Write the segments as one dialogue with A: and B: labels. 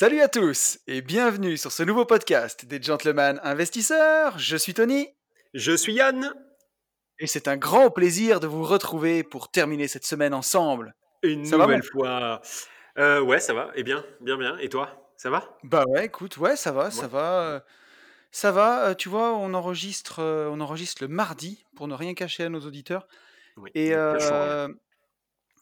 A: Salut à tous et bienvenue sur ce nouveau podcast des Gentlemen Investisseurs. Je suis Tony.
B: Je suis Yann.
A: Et c'est un grand plaisir de vous retrouver pour terminer cette semaine ensemble.
B: Une nouvelle fois. Euh, ouais, ça va. Et bien, bien, bien. Et toi, ça va?
A: Bah ouais, écoute, ouais, ça va, ça va. Euh, ça va, euh, tu vois, on enregistre, on enregistre le mardi pour ne rien cacher à nos auditeurs.
B: Oui.
A: Et euh,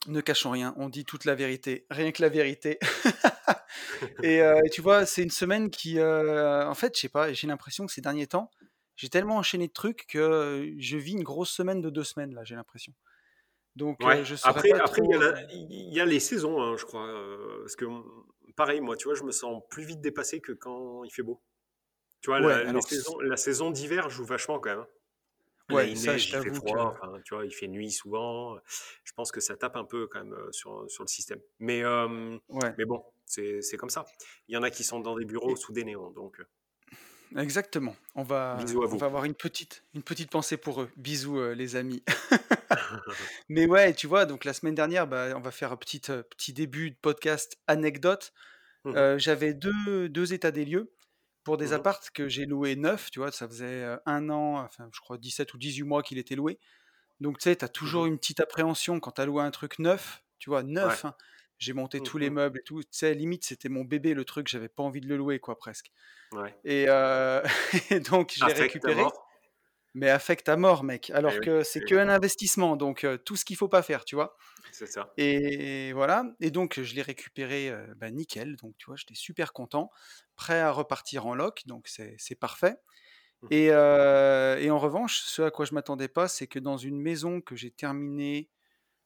A: ne cachons rien, on dit toute la vérité, rien que la vérité. Et euh, tu vois, c'est une semaine qui, euh, en fait, je sais pas, j'ai l'impression que ces derniers temps, j'ai tellement enchaîné de trucs que je vis une grosse semaine de deux semaines là, j'ai l'impression. Donc,
B: Ouais.
A: euh, je
B: Après,
A: pas
B: après, il y, a la- il y a les saisons, hein, je crois. parce que, pareil, moi, tu vois, je me sens plus vite dépassé que quand il fait beau. Tu vois,
A: Ouais,
B: la,
A: alors,
B: saisons, la saison d'hiver joue vachement quand même.
A: Ouais,
B: il
A: ça,
B: neige,
A: je
B: il fait
A: t'avoue que,
B: froid, enfin, tu vois, il fait nuit souvent. Je pense que ça tape un peu quand même euh, sur, sur le système. Mais, euh,
A: ouais,
B: mais bon, c'est c'est comme ça. Il y en a qui sont dans des bureaux sous des néons, donc euh,
A: exactement. On va,
B: bisous à
A: on
B: vous.
A: va avoir une petite, une petite pensée pour eux. Bisous, euh, les amis. Mais ouais, tu vois, donc la semaine dernière, bah, on va faire un petit, euh, petit début de podcast anecdote.
B: Mhm,
A: Euh, j'avais deux, deux états des lieux pour des
B: mhm,
A: appartes que j'ai loués neufs, tu vois, ça faisait un an, enfin je crois 17 ou 18 mois qu'il était loué. Donc tu sais, tu as toujours
B: mhm.
A: une petite appréhension quand tu as loué un truc neuf, tu vois,
B: Ouais.
A: neuf, hein. J'ai monté tous les meubles et tout, tu sais, limite c'était mon bébé le truc, j'avais pas envie de le louer quoi presque.
B: Ouais.
A: Et, euh, et donc
B: Affect à
A: récupéré. Mais affecte à mort mec, alors
B: Eh oui,
A: que c'est
B: eh
A: que
B: oui,
A: un investissement, donc euh, tout ce qu'il faut pas faire, tu vois.
B: c'est ça.
A: Et voilà, et donc je l'ai récupéré euh, bah, nickel, donc tu vois, j'étais super content, prêt à repartir en loc, donc c'est parfait.
B: Mhm,
A: Et, euh, et en revanche, ce à quoi je m'attendais pas, c'est que dans une maison que j'ai terminée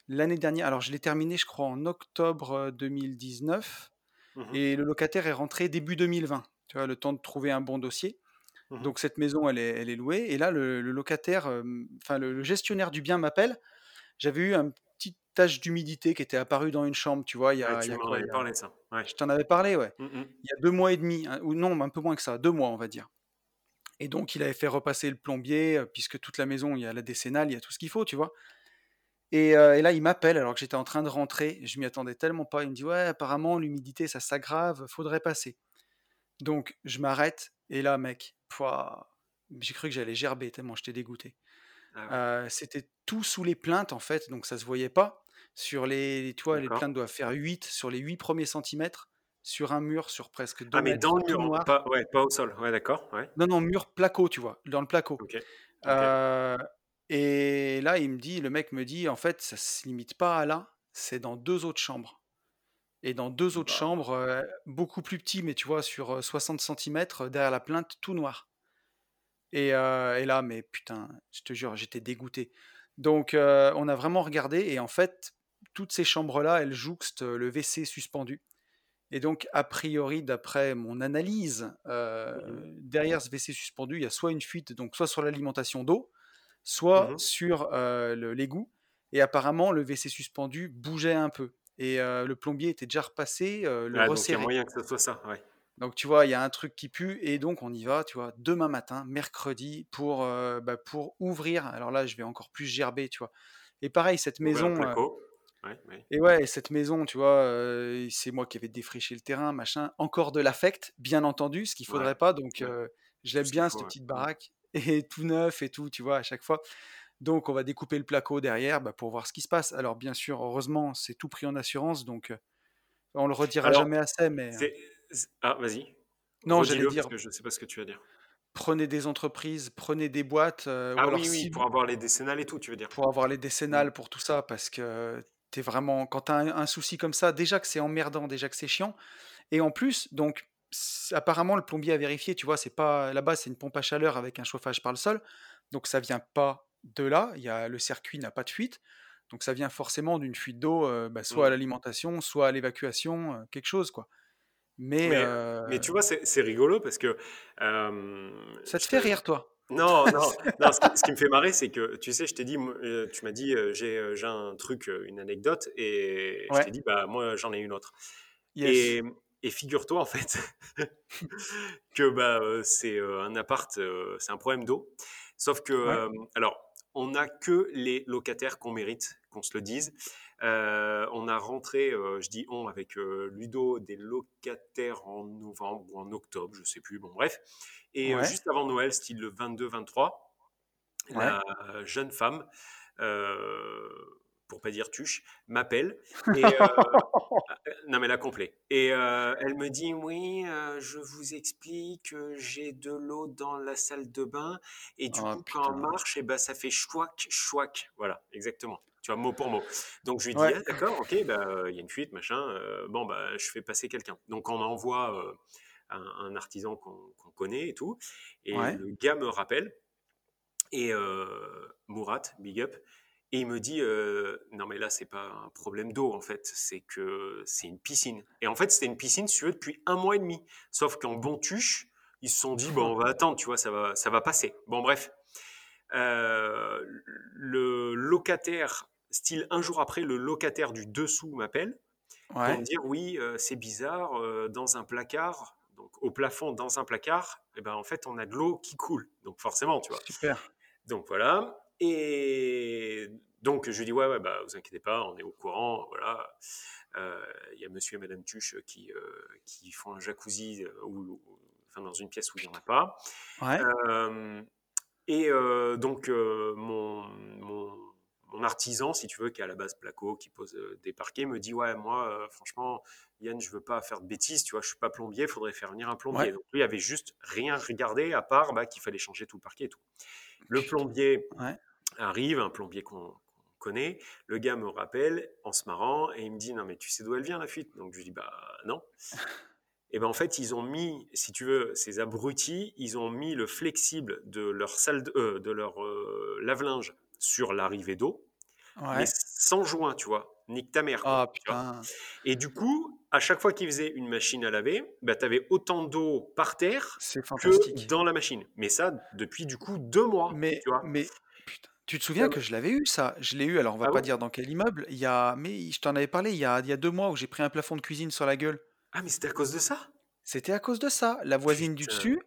A: l'année dernière, alors je l'ai terminée, je crois, en octobre euh, 2019,
B: mhm,
A: et le locataire est rentré début 2020, tu vois, le temps de trouver un bon dossier.
B: Mhm.
A: Donc cette maison, elle est, elle est louée, et là, le, le locataire, euh, enfin le, le gestionnaire du bien m'appelle. J'avais eu un petit tache d'humidité qui était apparu dans une chambre, tu vois, il y
B: Ouais,
A: a, il y
B: tu
A: a il
B: avais
A: y a,
B: parlé de ça. Ouais.
A: je t'en avais parlé, ouais,
B: Mhm,
A: il y a deux mois et demi, hein, ou non, un peu moins que ça, deux mois, on va dire. Et donc, il avait fait repasser le plombier, euh, puisque toute la maison, il y a la décennale, il y a tout ce qu'il faut, tu vois. Et, euh, et là, il m'appelle alors que j'étais en train de rentrer. Je m'y attendais tellement pas. Il me dit Ouais, apparemment, l'humidité, ça s'aggrave, faudrait passer. Donc, je m'arrête. Et là, mec, j'ai cru que j'allais gerber tellement j'étais dégoûté.
B: Ah ouais,
A: Euh, C'était tout sous les plaintes, en fait, donc ça se voyait pas. Sur les, tu vois, les plaintes doivent faire 8 sur les 8 premiers centimètres, sur un mur, sur presque 2
B: Ah, mais dans le mur,
A: noir.
B: pas, ouais, pas au sol. Ouais, d'accord. Ouais.
A: Non, non, mur placo, tu vois, dans le placo. Euh, et là, il me dit, le mec me dit, en fait, ça se limite pas à là, c'est dans deux autres chambres. Et dans deux autres
B: Bah,
A: chambres, euh, beaucoup plus petits, mais tu vois, sur euh, 60 centimètres, derrière la plainte, tout noir. Et, euh, et là, mais putain, je te jure, j'étais dégoûté. Donc, euh, on a vraiment regardé, et en fait, toutes ces chambres-là, elles jouxtent le WC suspendu. Et donc, a priori, d'après mon analyse, derrière ce WC suspendu, il y a soit une fuite, donc soit sur l'alimentation d'eau, soit
B: mhm.
A: sur l'égout. Et apparemment, le WC suspendu bougeait un peu. Et euh, le plombier était déjà repassé, euh, le
B: Ah, donc il y a moyen que ce soit ça. Ouais.
A: Donc, tu vois, il y a un truc qui pue. Et donc, on y va, tu vois, demain matin, mercredi, pour, euh, bah, pour ouvrir. Alors là, je vais encore plus gerber, tu vois. Et pareil, cette maison, euh,
B: placo. Ouais, ouais.
A: et ouais, cette maison, tu vois, c'est moi qui avais défriché le terrain, machin. Encore de l'affect, bien entendu, ce qu'il faudrait pas. Donc, je l'aime bien, cette petite baraque. Et tout neuf et tout, tu vois, à chaque fois. Donc, on va découper le placo derrière bah, pour voir ce qui se passe. Alors, bien sûr, heureusement, c'est tout pris en assurance. Donc, euh, on le redira
B: Alors,
A: jamais assez, mais euh,
B: Ah, vas-y.
A: non, j'allais
B: Redis-le parce
A: dire,
B: que je sais pas ce que tu vas dire.
A: prenez des entreprises, prenez des boîtes, euh, ou
B: Ah
A: alors
B: oui, oui,
A: si
B: pour avoir les décennales et tout, tu veux dire.
A: pour avoir les
B: Mm.
A: décennales, pour tout ça, parce que t'es vraiment, quand t'as un, un souci comme ça, déjà que c'est emmerdant, déjà que c'est chiant, et en plus, donc, apparemment, le plombier a vérifié, tu vois, c'est pas, là-bas, c'est une pompe à chaleur avec un chauffage par le sol, donc ça vient pas de là, il y a, le circuit n'a pas de fuite,
C: Donc ça vient forcément d'une fuite d'eau, euh, bah, soit à
B: Mmh.
C: l'alimentation, soit à l'évacuation, euh, quelque chose, quoi. Mais
B: Mais,
C: euh,
B: mais tu vois, c'est rigolo parce que
C: ça te fait rire, toi?
B: Non, non, non. Ce qui, ce qui me fait marrer, c'est que tu sais, je t'ai dit, tu m'as dit, j'ai un truc, une anecdote, et je t'ai dit, bah moi, j'en ai une autre.
C: yes.
B: Et, et figure-toi en fait que bah c'est un appart, c'est un problème d'eau. Sauf que,
C: Ouais,
B: alors, on n'a que les locataires qu'on mérite, qu'on se le dise. Euh, on a rentré, euh, je dis on, avec euh, Ludo, des locataires en novembre ou en octobre, je sais plus, bon bref. Et euh,
C: ouais,
B: juste avant Noël, style le 22-23,
C: ouais.
B: la jeune femme, euh, pour pas dire tuche, m'appelle et euh, non mais la complet. Et euh, elle me dit oui, euh, je vous explique, euh, j'ai de l'eau dans la salle de bain et du
C: Oh
B: coup quand on marche, et ben ça fait chouac chouac. Voilà, exactement. Tu vois mot pour mot. Donc je lui dis
C: Ouais,
B: ah d'accord, ok, bah euh, il y a une fuite machin. euh, bon bah je fais passer quelqu'un. Donc on envoie euh, un, un artisan qu'on connaît et tout. Et
C: ouais.
B: le gars me rappelle et euh, Mourat, big up. Et il me dit, euh, non mais là c'est pas un problème d'eau en fait, c'est que c'est une piscine. Et en fait c'était une piscine si tu veux, depuis un mois et demi. Sauf qu'en bon tuche, ils se sont dit, bon on va attendre, tu vois, ça va, ça va passer. Bon bref, Euh, le locataire, style un jour après, le locataire du dessous m'appelle pour me
C: Ouais,
B: dire, oui, euh, c'est bizarre, dans un placard, donc au plafond dans un placard, et ben en fait on a de l'eau qui coule. Donc forcément, tu vois.
C: super.
B: Donc voilà. Et donc je lui dis ouais, ouais bah vous inquiétez pas, on est au courant. Voilà. Euh, Il y a Monsieur et Madame Tuche qui euh, qui font un jacuzzi euh, ou, ou- enfin dans une pièce où il n'y en a pas.
C: Ouais,
B: Euh, et donc mon, mon mon artisan, si tu veux, qui est à la base placo, qui pose des parquets, me dit ouais moi franchement Yann je veux pas faire de bêtises, tu vois, je suis pas plombier, il faudrait faire venir un
C: ouais,
B: plombier. Donc lui avait juste rien regardé à part bah, qu'il fallait changer tout le parquet et tout. Le plombier
C: ouais.
B: Arrive, un plombier qu'on connaît. Le gars me rappelle en se marrant et il me dit Non, mais tu sais d'où elle vient la fuite? Donc je lui dis Bah non. Et ben en fait, ils ont mis, si tu veux, ces abrutis, ils ont mis le flexible de leur salle de, euh, de leur euh, lave-linge sur l'arrivée d'eau, mais sans joint, tu vois. Nique ta mère, quoi.
C: Ah putain,
B: Et du coup, à chaque fois qu'ils faisaient une machine à laver, bah, tu avais autant d'eau par terre que dans la machine. Mais ça, depuis du coup deux mois,
C: Mais,
B: tu vois.
C: mais, tu te souviens que je l'avais eu, ça? Je l'ai eu, alors on va
B: Ah
C: pas dire dans quel immeuble, il y a, mais je t'en avais parlé il y a, il y a deux mois où j'ai pris un plafond de cuisine sur la gueule.
B: Ah, mais c'était à cause de ça?
C: C'était à cause de ça. La voisine du
B: Putain,
C: dessus,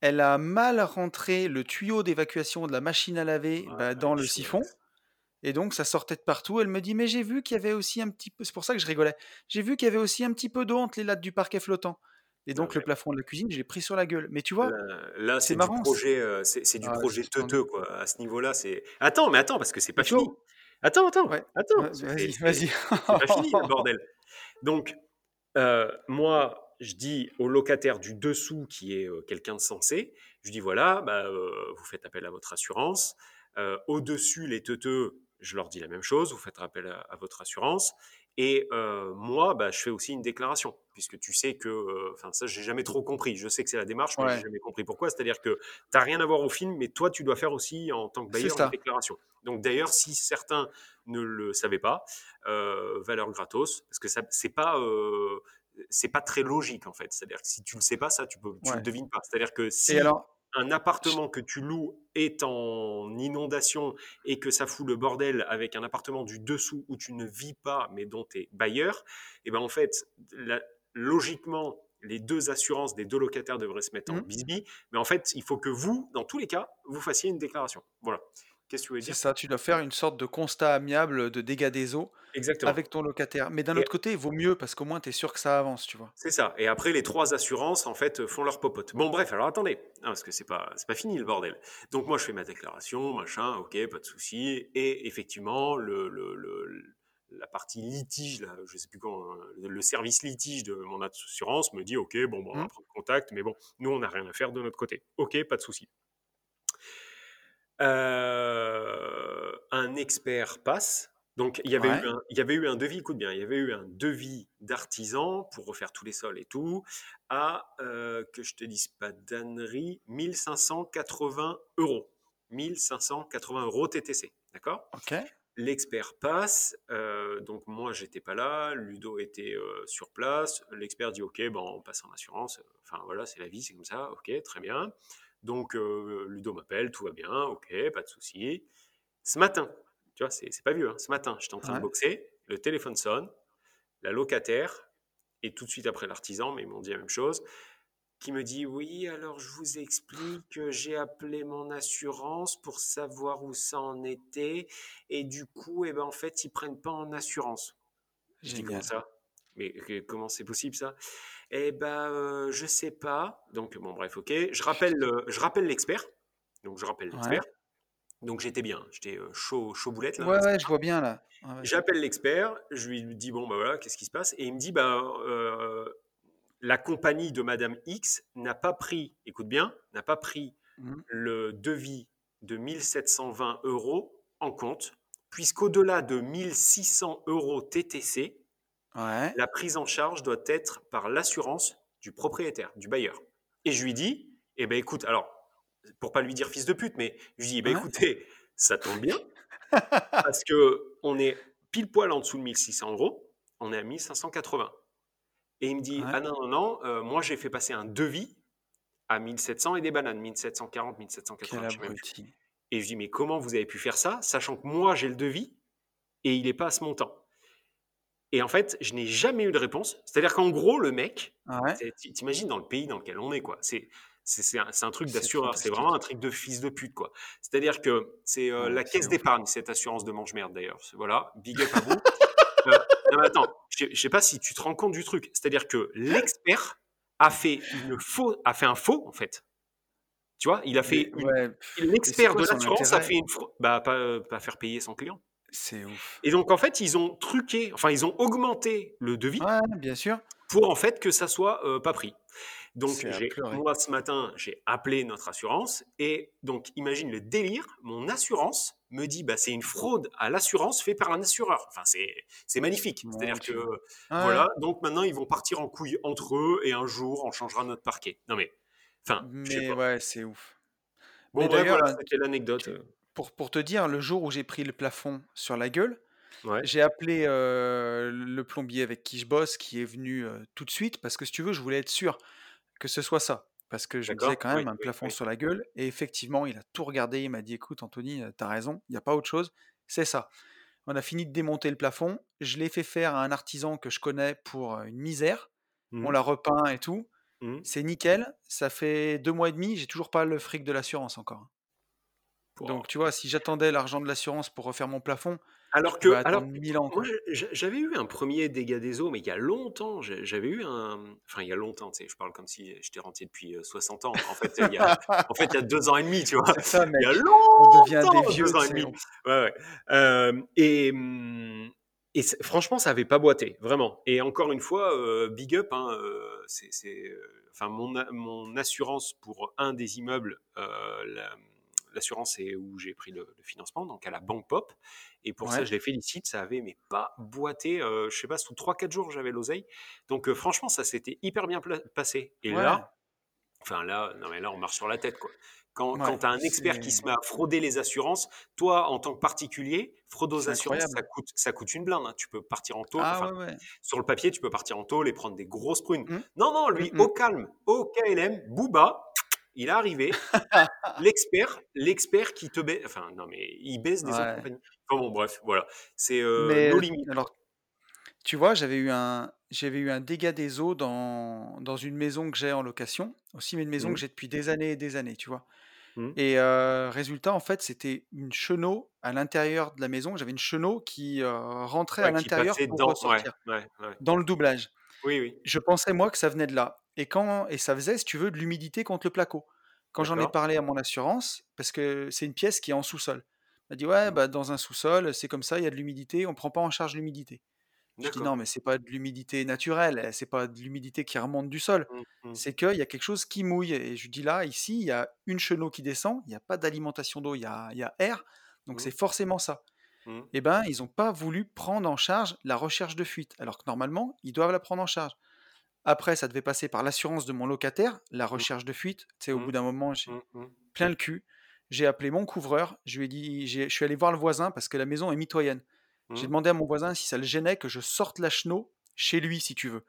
C: elle a mal rentré le tuyau d'évacuation de la machine à laver
B: oh
C: bah, dans le siphon. Et donc ça sortait de partout. Elle me dit, mais j'ai vu qu'il y avait aussi un petit peu, c'est pour ça que je rigolais, j'ai vu qu'il y avait aussi un petit peu d'eau entre les lattes du parquet flottant. Et
B: Non,
C: donc le plafond de la cuisine, j'ai pris sur la gueule. Mais tu vois,
B: là, là,
C: c'est
B: du
C: marrant.
B: projet, euh, c'est c'est du
C: Ah,
B: projet teuteux, quoi. À ce niveau-là, c'est. Attends, mais attends, parce que c'est pas fini. Attends, attends,
C: ouais,
B: attends.
C: vas-y,
B: c'est-
C: vas-y.
B: c'est pas fini, le bordel. Donc, euh, moi, je dis au locataire du dessous, qui est euh, quelqu'un de sensé, je dis voilà, bah, euh, vous faites appel à votre assurance. Au-dessus, les teuteux, je leur dis la même chose, vous faites appel à, à votre assurance. Et euh, moi, bah, je fais aussi une déclaration, puisque tu sais que, euh, enfin ça, j'ai jamais trop compris. Je sais que c'est la démarche, mais j'ai
C: Ouais,
B: jamais compris pourquoi. C'est-à-dire que tu n'as rien à voir au film, mais toi, tu dois faire aussi, en tant que bailleur, une déclaration. Donc d'ailleurs, si certains ne le savaient pas, euh, valeur gratos, parce que ça, c'est pas, euh, c'est pas très logique en fait. C'est-à-dire que si tu le sais pas, ça, tu peux, tu le devines pas. C'est-à-dire que
C: Et
B: si
C: alors,
B: un appartement que tu loues est en inondation et que ça fout le bordel avec un appartement du dessous où tu ne vis pas mais dont tu es bailleur, et ben en fait, la- logiquement, les deux assurances des deux locataires devraient se mettre en
C: Hmm,
B: bisbille, mais en fait, il faut que vous, dans tous les cas, vous fassiez une déclaration. Voilà. Qu'est-ce que tu
C: c'est
B: dire?
C: ça, tu dois faire une sorte de constat amiable de dégâts des eaux
B: Exactement.
C: avec ton locataire. Mais d'un
B: Et
C: autre côté, il vaut mieux parce qu'au moins tu es sûr que ça avance, tu vois.
B: c'est ça. Et après, les trois assurances, en fait, font leur popote. Bon, bref, alors attendez. Non, parce que c'est pas, c'est pas fini le bordel. Donc, moi, je fais ma déclaration, machin, ok, pas de souci. Et effectivement, le, le- le- la partie litige, là, je sais plus comment, le service litige de mon assurance me dit, ok, bon, bon, on va prendre contact, mais bon, nous, on n'a rien à faire de notre côté. Ok, pas de souci. Euh, un expert passe. Donc, il y avait eu un, il y avait eu un devis, écoute bien, il y avait eu un devis d'artisan pour refaire tous les sols et tout, à, euh, que je te dise pas d'annerie, 1580 euros. 1580 euros TTC, d'accord?
C: Ok.
B: L'expert passe, euh, donc moi j'étais pas là, Ludo était euh, sur place. L'expert dit ok, bon, on passe en assurance. Enfin voilà, c'est la vie, c'est comme ça. Ok, très bien. Donc euh, Ludo m'appelle, tout va bien, ok, pas de souci. Ce matin, tu vois, c'est pas vieux. Hein, ce matin, j'étais en train de boxer, le téléphone sonne, la locataire et tout de suite après l'artisan, mais ils m'ont dit la même chose qui me dit oui, alors je vous explique que j'ai appelé mon assurance pour savoir où ça en était et du coup, eh ben, en fait, ils prennent pas en assurance. Je dis comment ça? Mais comment c'est possible ça? Eh ben, euh, je sais pas. Donc bon, bref, ok. Je rappelle, je rappelle l'expert. Donc je rappelle l'expert. Donc j'étais bien, j'étais euh, chaud, chaud boulette là.
A: Ouais, ouais, je vois bien là.
B: J'appelle l'expert, je lui dis bon bah voilà, qu'est-ce qui se passe? Et il me dit bah euh, la compagnie de Madame X n'a pas pris, écoute bien, n'a pas pris mmh. le devis de 1720 euros en compte, puisqu'au-delà de 1600 euros TTC, la prise en charge doit être par l'assurance du propriétaire, du bailleur. Et je lui dis, eh ben écoute, alors, pour pas lui dire fils de pute, mais je lui dis, eh ben écoutez, ça tombe bien, parce que on est pile poil en dessous de 1600 euros, on est à 1580. Et il me dit Ah non, non, non, euh, moi j'ai fait passer un devis à 1700 et des bananes, 1740, 1780. Et je dis Mais comment vous avez pu faire ça, sachant que moi j'ai le devis et il n'est pas à ce montant? Et en fait, je n'ai jamais eu de réponse. C'est-à-dire qu'en gros, le mec, tu t'imagines dans le pays dans lequel on est, quoi. C'est. C'est un, un, truc d'assureur, c'est vraiment un truc de fils de pute, quoi. C'est-à-dire que c'est euh, la caisse d'épargne, cette assurance de mange-merde d'ailleurs. Voilà, big up à vous. Euh, non, attends, je ne sais pas si tu te rends compte du truc. C'est-à-dire que l'expert a fait une faux, a fait un faux en fait. Tu vois, il a fait l'expert de l'assurance a fait une bah pas, pas faire payer son client.
A: C'est ouf.
B: Et donc en fait, ils ont truqué, enfin ils ont augmenté le devis.
A: bien sûr.
B: Pour en fait que ça soit euh, pas pris. Donc, moi, ce matin, j'ai appelé notre assurance et donc, imagine le délire. Mon assurance me dit, bah, c'est une fraude à l'assurance faite par un assureur. Enfin, c'est magnifique. C'est-à-dire que, voilà, donc maintenant, ils vont partir en couille entre eux et un jour, on changera notre parquet. Non, mais, enfin,
A: mais ouais, c'est ouf.
B: Bon, d'ailleurs, voilà, c'était l'anecdote.
A: Pour, pour te dire, le jour où j'ai pris le plafond sur la gueule, j'ai appelé le plombier avec qui je bosse, qui est venu tout de suite, parce que si tu veux, je voulais être sûr que ce soit ça. Parce que je me disais quand même un plafond sur la gueule. Et effectivement, il a tout regardé. Il m'a dit écoute, Anthony, t'as raison, il n'y a pas autre chose. C'est ça. On a fini de démonter le plafond. Je l'ai fait faire à un artisan que je connais pour une misère. On mmh. l'a repeint et tout. Mmh. C'est nickel. Ça fait deux mois et demi. J'ai toujours pas le fric de l'assurance encore. Donc, tu vois, si j'attendais l'argent de l'assurance pour refaire mon plafond,
B: alors que, alors, moi, j'avais eu un premier dégât des eaux, mais il y a longtemps. J'avais eu un, enfin, il y a longtemps, tu sais, je parle comme si j'étais rentier depuis 60 ans. En fait, il y a, en fait, il y a deux ans et demi, tu vois. Ça, il y a longtemps, on devient des vieux, deux ans et demi. Ouais, ouais. Euh, et, et franchement, ça avait pas boité, vraiment. Et encore une fois, euh, big up. Hein, euh, c'est, enfin, mon, mon assurance pour un des immeubles. La, l'assurance c'est où j'ai pris le, financement, donc à la Banque Pop. Et pour ça, je les félicite. Ça avait mais pas boité. Euh, je sais pas, sous 3-4 jours, j'avais l'oseille. Donc euh, franchement, ça s'était hyper bien passé. Et là, enfin là, non mais là, on marche sur la tête quoi. Quand, quand tu as un expert qui se met à frauder les assurances, toi, en tant que particulier, fraude aux assurances, ça coûte, ça coûte une blinde. Hein. Tu peux partir en taux. Ah sur le papier, tu peux partir en taux et prendre des grosses prunes. Mmh. Non, non, lui, mmh, au mmh. calme, au KLM, Booba, il est arrivé, l'expert, l'expert qui te baisse, enfin non mais il baisse des autres compagnies. Enfin bon bref, voilà, c'est euh, nos limites.
A: Alors, tu vois, j'avais eu un, j'avais eu un dégât des eaux dans, dans une maison que j'ai en location, aussi mais une maison que mmh. j'ai depuis des années et des années, tu vois. Mmh. Et euh, résultat, en fait, c'était une chenot à l'intérieur de la maison. J'avais une chenot qui euh, rentrait à l'intérieur pour dans, ressortir, dans le doublage.
B: Oui, oui.
A: Je pensais moi que ça venait de là. Et, quand, et ça faisait, si tu veux, de l'humidité contre le placo. Quand j'en ai parlé à mon assurance, parce que c'est une pièce qui est en sous-sol, elle m'a dit Ouais, mmh. bah, dans un sous-sol, c'est comme ça, il y a de l'humidité, on ne prend pas en charge l'humidité. Je dis non, mais c'est pas de l'humidité naturelle, c'est pas de l'humidité qui remonte du sol, mmh, mmh. c'est qu'il y a quelque chose qui mouille. Et je dis là, ici, il y a une chenot qui descend, il n'y a pas d'alimentation d'eau, il y a, y a, air, donc c'est forcément ça. Et eh ben, ils n'ont pas voulu prendre en charge la recherche de fuite, alors que normalement, ils doivent la prendre en charge. Après, ça devait passer par l'assurance de mon locataire, la mmh. recherche de fuite. Tu au bout mmh. d'un moment, j'ai mmh, plein le cul. j'ai appelé mon couvreur, je lui ai dit, je suis allé voir le voisin parce que la maison est mitoyenne. J'ai demandé à mon voisin si ça le gênait que je sorte la chenot chez lui, si tu veux,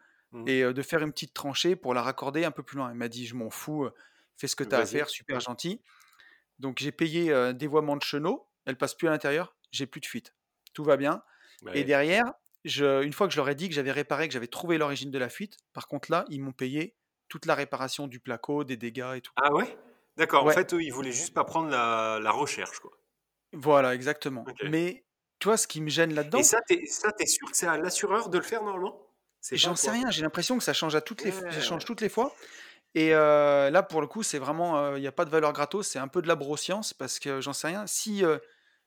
A: et de faire une petite tranchée pour la raccorder un peu plus loin. Il m'a dit, je m'en fous, fais ce que tu as à faire, super gentil. Donc j'ai payé un dévoiement de chenot, elle passe plus à l'intérieur, j'ai plus de fuite. Tout va bien. Et derrière, je, une fois que je leur ai dit que j'avais réparé, que j'avais trouvé l'origine de la fuite, par contre là, ils m'ont payé toute la réparation du placo, des dégâts et tout.
B: Ah ouais? D'accord, en fait, eux, ils voulaient juste pas prendre la, recherche, quoi.
A: Voilà, exactement. Mais toi, ce qui me gêne là-dedans. Et
B: ça, t'es, ça, t'es sûr que c'est à l'assureur de le faire normalement?
A: J'en sais rien, j'ai l'impression que ça change, à toutes les, ça change toutes les fois. Et euh, là, pour le coup, c'est vraiment, euh, il n'y a pas de valeur gratos, c'est un peu de la broscience parce que j'en sais rien. Si, euh,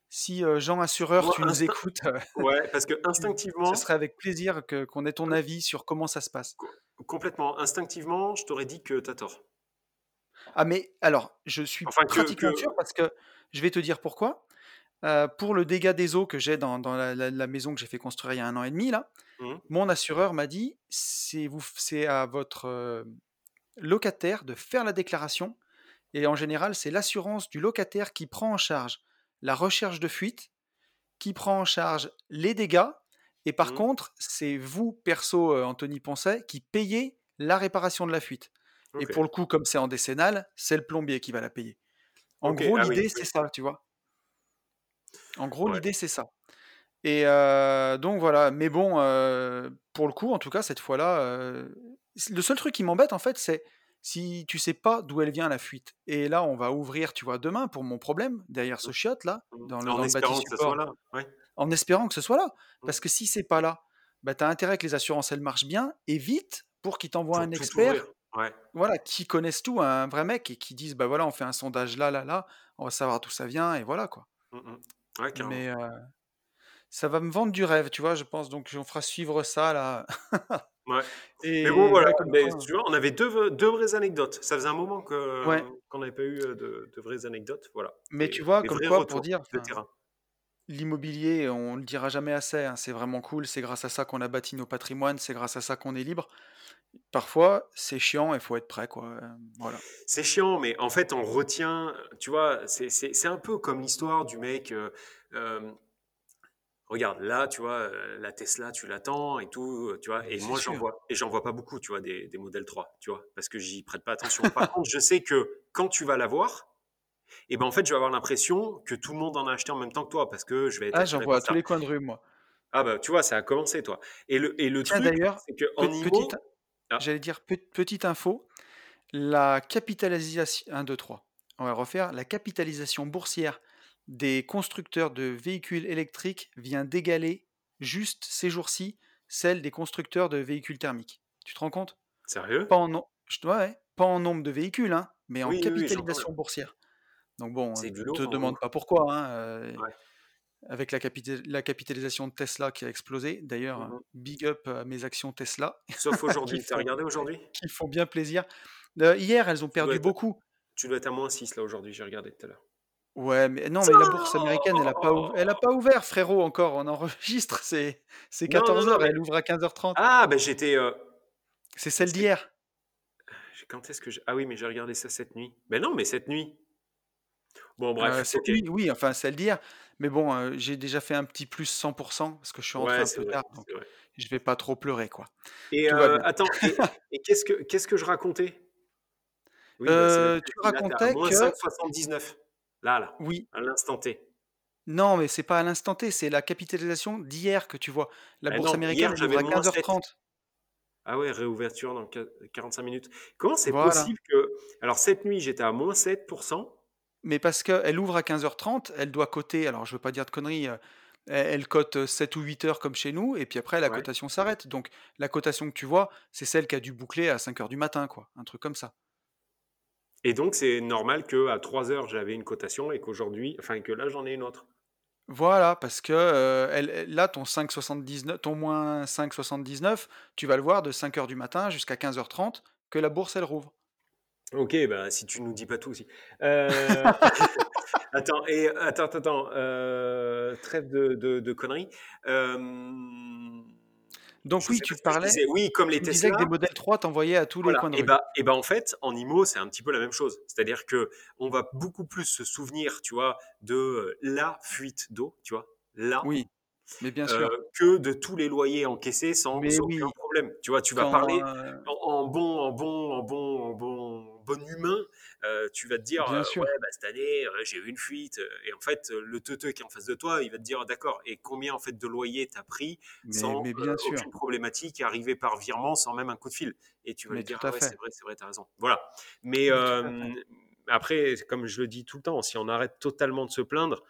A: si Jean Assureur, tu nous écoutes,
B: ouais, parce que instinctivement,
A: ce serait avec plaisir que, qu'on ait ton avis sur comment ça se passe.
B: Complètement. Instinctivement, je t'aurais dit que tu as tort.
A: Ah, mais alors, je suis pratiquement sûr parce que je vais te dire pourquoi. pour le dégât des eaux que j'ai dans, dans la, maison que j'ai fait construire il y a un an et demi, là, mmh. mon assureur m'a dit c'est, vous, c'est à votre locataire de faire la déclaration. Et en général, c'est l'assurance du locataire qui prend en charge la recherche de fuite, qui prend en charge les dégâts. Et par mmh. contre, c'est vous, perso, Anthony Poncet, qui payez la réparation de la fuite. Et pour le coup, comme c'est en décennale, c'est le plombier qui va la payer. En gros, ah l'idée, c'est ça, tu vois. En gros, l'idée, c'est ça. Et donc voilà, mais bon, pour le coup, en tout cas, cette fois-là, le seul truc qui m'embête, en fait, c'est si tu sais pas d'où elle vient la fuite. Et là, on va ouvrir, tu vois, demain pour mon problème, derrière ce chiotte là,
B: mmh. dans le, en espérant que ce soit là.
A: En espérant que ce soit là. Mmh. Parce que si c'est pas là, bah, tu as intérêt que les assurances, elles marchent bien, et vite, pour qu'ils t'envoient un expert voilà, qui connaissent tout, un vrai mec, et qui disent, bah voilà, on fait un sondage là, là, là, on va savoir d'où ça vient, et voilà quoi. Mmh, Mais ça va me vendre du rêve, tu vois, je pense, donc on fera suivre ça là.
B: Ouais. mais bon, voilà, tu vois, on avait deux, deux vraies anecdotes. Ça faisait un moment qu'on n'avait pas eu de, de, vraies anecdotes. Voilà.
A: Mais tu vois, comme quoi, pour dire, l'immobilier, on le dira jamais assez, hein, c'est vraiment cool, c'est grâce à ça qu'on a bâti nos patrimoines, c'est grâce à ça qu'on est libre. Parfois, c'est chiant il faut être prêt, quoi. Euh, voilà.
B: C'est chiant, mais en fait, on retient, tu vois, c'est un peu comme l'histoire du mec. Euh, euh, regarde, là, tu vois, la Tesla, tu l'attends et tout, tu vois. Et moi, j'en vois, et j'en vois pas beaucoup, tu vois, des, des, modèles 3, tu vois, parce que j'y prête pas attention. Par contre, je sais que quand tu vas l'avoir, et ben en fait, je vais avoir l'impression que tout le monde en a acheté en même temps que toi, parce que je vais être.
A: Ah, j'en vois à tous les coins de rue, moi.
B: Ah bah, tu vois, ça a commencé, toi. Et le, et le truc, c'est que en niveau...
A: Ah. J'allais dire, petite info, la capitalisation... 1, 2, 3. On va refaire. La capitalisation boursière des constructeurs de véhicules électriques vient d'égaler, juste ces jours-ci, celle des constructeurs de véhicules thermiques. Tu te rends compte?
B: Sérieux?
A: Pas en, ouais, pas en nombre de véhicules, hein, mais en capitalisation boursière. Donc bon, je ne te demande pas pourquoi. Hein, euh, avec la, la, capitalisation de Tesla qui a explosé. D'ailleurs, mmh big up à mes actions Tesla.
B: Sauf aujourd'hui. tu as regardé aujourd'hui?
A: Qui font bien plaisir. Euh, hier, elles ont perdu beaucoup.
B: Tu dois être à moins 6 là aujourd'hui, j'ai regardé tout à l'heure.
A: Ouais, mais non, mais la bourse américaine, elle n'a pas, elle a pas ouvert, frérot, encore. On enregistre, c'est 14h, elle ouvre à 15h30.
B: Ah, ben j'étais. Euh,
A: c'est celle d'hier.
B: Quand est-ce que Ah oui, mais j'ai regardé ça cette nuit. Ben non, mais cette nuit. Bon, bref. Euh,
A: oui, enfin, celle d'hier. Mais bon, euh, j'ai déjà fait un petit plus 100% parce que je suis rentré un peu tard. Donc je vais pas trop pleurer, quoi.
B: Et attends, et, qu'est-ce, que, qu'est-ce que je racontais?
A: Oui, bah, Tu racontais que.
B: 5,79. Là, là.
A: Oui.
B: À l'instant T.
A: Non, mais c'est pas à l'instant T, c'est la capitalisation d'hier que tu vois. La eh bourse américaine, ouvre à 15h30.
B: Ah ouais, réouverture dans 45 minutes. Comment c'est possible que. Alors, cette nuit, j'étais à moins 7%.
A: Mais parce qu'elle ouvre à 15h30, elle doit coter, alors je veux pas dire de conneries, euh, elle, cote 7 ou 8 heures comme chez nous, et puis après, la cotation s'arrête. Donc, la cotation que tu vois, c'est celle qui a dû boucler à 5 heures du matin, quoi. Un truc comme ça.
B: Et donc, c'est normal qu'à 3 heures, j'avais une cotation et qu'aujourd'hui, enfin, que là, j'en ai une autre.
A: Voilà, parce que euh, elle, là, ton 5,79, ton moins 5,79, tu vas le voir de 5 heures du matin jusqu'à 15h30 que la bourse, elle rouvre.
B: Ok, bah, si tu nous dis pas tout aussi. Euh, attends, et, attends, attends, euh, trêve de, de, conneries.
A: Donc oui, tu parlais.
B: oui, comme les disais
A: que des modèles 3 t'envoyaient à tous les coins de
B: Et
A: rue.
B: bah, Et en fait, en IMO, c'est un petit peu la même chose. C'est-à-dire que on va beaucoup plus se souvenir, tu vois, de la fuite d'eau, tu vois, là.
A: Oui. Mais bien sûr.
B: que de tous les loyers encaissés sans, aucun problème. Tu vois, tu vas parler en, bon, en bon, en bon, en bon, bon humain. tu vas te dire, ouais, bah, cette année, j'ai eu une fuite. Et en fait, le teuteux qui est en face de toi, il va te dire, d'accord. Et combien en fait de loyer t'as pris sans mais bien aucune problématique, arrivé par virement, sans même un coup de fil. Et tu vas lui dire, ah ouais, c'est vrai, c'est vrai, t'as raison. Voilà. Mais après, comme je le dis tout le temps, si on arrête totalement de se plaindre,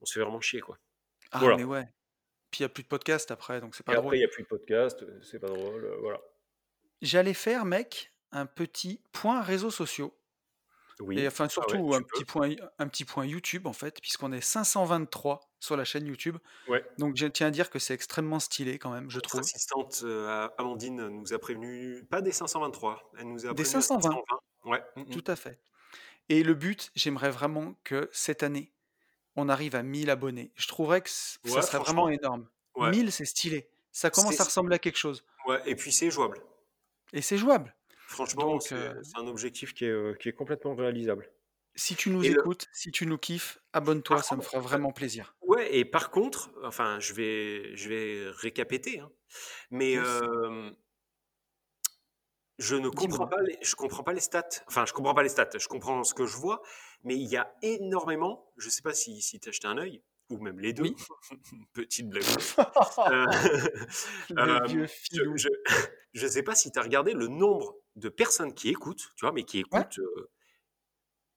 B: on se fait vraiment chier, quoi.
A: Ah, mais ouais. Puis il n'y a plus de podcast après, donc c'est pas
B: Et
A: drôle.
B: après, il n'y a plus de podcast, euh, c'est pas drôle, euh, voilà.
A: J'allais faire, mec, un petit point réseaux sociaux. Oui. Et enfin, ah surtout un, petit point, un petit point YouTube, en fait, puisqu'on est 523 sur la chaîne YouTube.
B: Ouais.
A: Donc je tiens à dire que c'est extrêmement stylé quand même, je
B: Notre
A: trouve.
B: assistante euh, Amandine nous a prévenu, pas des 523, elle nous a
A: Des
B: prévenu
A: 520.
B: 520. Ouais. mm, mm.
A: Tout à fait. Et le but, j'aimerais vraiment que cette année, on arrive à 1000 abonnés. Je trouverais que ça
B: Ouais,
A: serait vraiment énorme.
B: ouais.
A: 1000, c'est stylé. Ça commence à ressembler à quelque chose.
B: ouais, et puis c'est jouable.
A: Et c'est jouable.
B: Franchement,
A: Donc,
B: c'est
A: euh,
B: c'est un objectif qui est, euh, qui est complètement réalisable.
A: si tu nous
B: Et le,
A: écoutes, si tu nous kiffes, abonne-toi,
B: par
A: ça me
B: contre,
A: fera vraiment plaisir.
B: ouais, et par contre, enfin, je vais, je vais récapéter, hein, mais euh, je ne comprends
A: Dis-moi.
B: pas les, je comprends pas les stats. Enfin, je comprends pas les stats. Je comprends ce que je vois, mais il y a énormément. Je sais pas si, si tu as jeté un œil ou même les deux.
A: Oui.
B: Petite blague. Euh, euh,
A: vieux
B: je, je, je sais pas si tu as regardé le nombre de personnes qui écoutent, tu vois, mais qui
A: Ouais.
B: écoutent euh,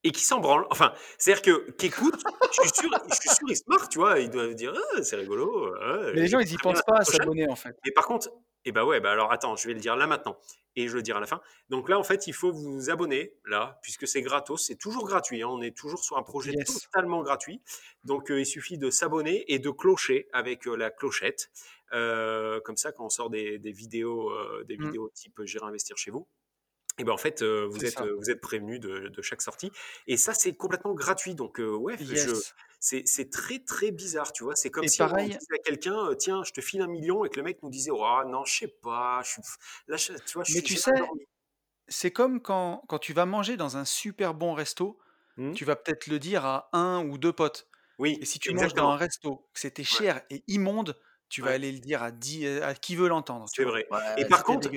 B: et qui s'en branlent. Enfin, c'est-à-dire que qui écoutent. je suis sûr, je suis sûr, ils se marrent, tu vois. Ils doivent dire, ah, c'est rigolo. ah,
A: Mais les gens, ils y pensent pas à s'abonner en fait.
B: Mais par contre, eh ben ouais, bah alors attends, je vais le dire là maintenant et je le dirai à la fin. Donc là, en fait, il faut vous abonner là, puisque c'est gratos, c'est toujours gratuit. hein, on est toujours sur un projet
A: Yes.
B: totalement gratuit. Donc euh, il suffit de s'abonner et de clocher avec euh, la clochette. Euh, comme ça, quand on sort des, des vidéos, des
A: Mm.
B: vidéos type J'irai investir chez vous. Et ben en fait, euh, vous êtes euh, vous êtes prévenu de, de chaque sortie. Et ça, c'est complètement gratuit. Donc euh, ouais,
A: Yes.
B: c'est très très bizarre, tu vois. C'est comme
A: Et
B: si on
A: pareil,
B: disait à quelqu'un, tiens, je te file un million, et que le mec nous disait, oh non, je sais pas, je suis, là, je- tu vois, je
A: mais
B: suis,
A: tu sais, c'est comme quand, quand tu vas manger dans un super bon resto,
B: Hmm
A: tu vas peut-être le dire à un ou deux potes. Et
B: Oui,
A: si tu manges dans un resto, que c'était
B: Ouais,
A: cher et immonde, tu vas
B: ouais,
A: aller le dire à, 10, à qui veut l'entendre,
B: c'est vrai. Et par contre,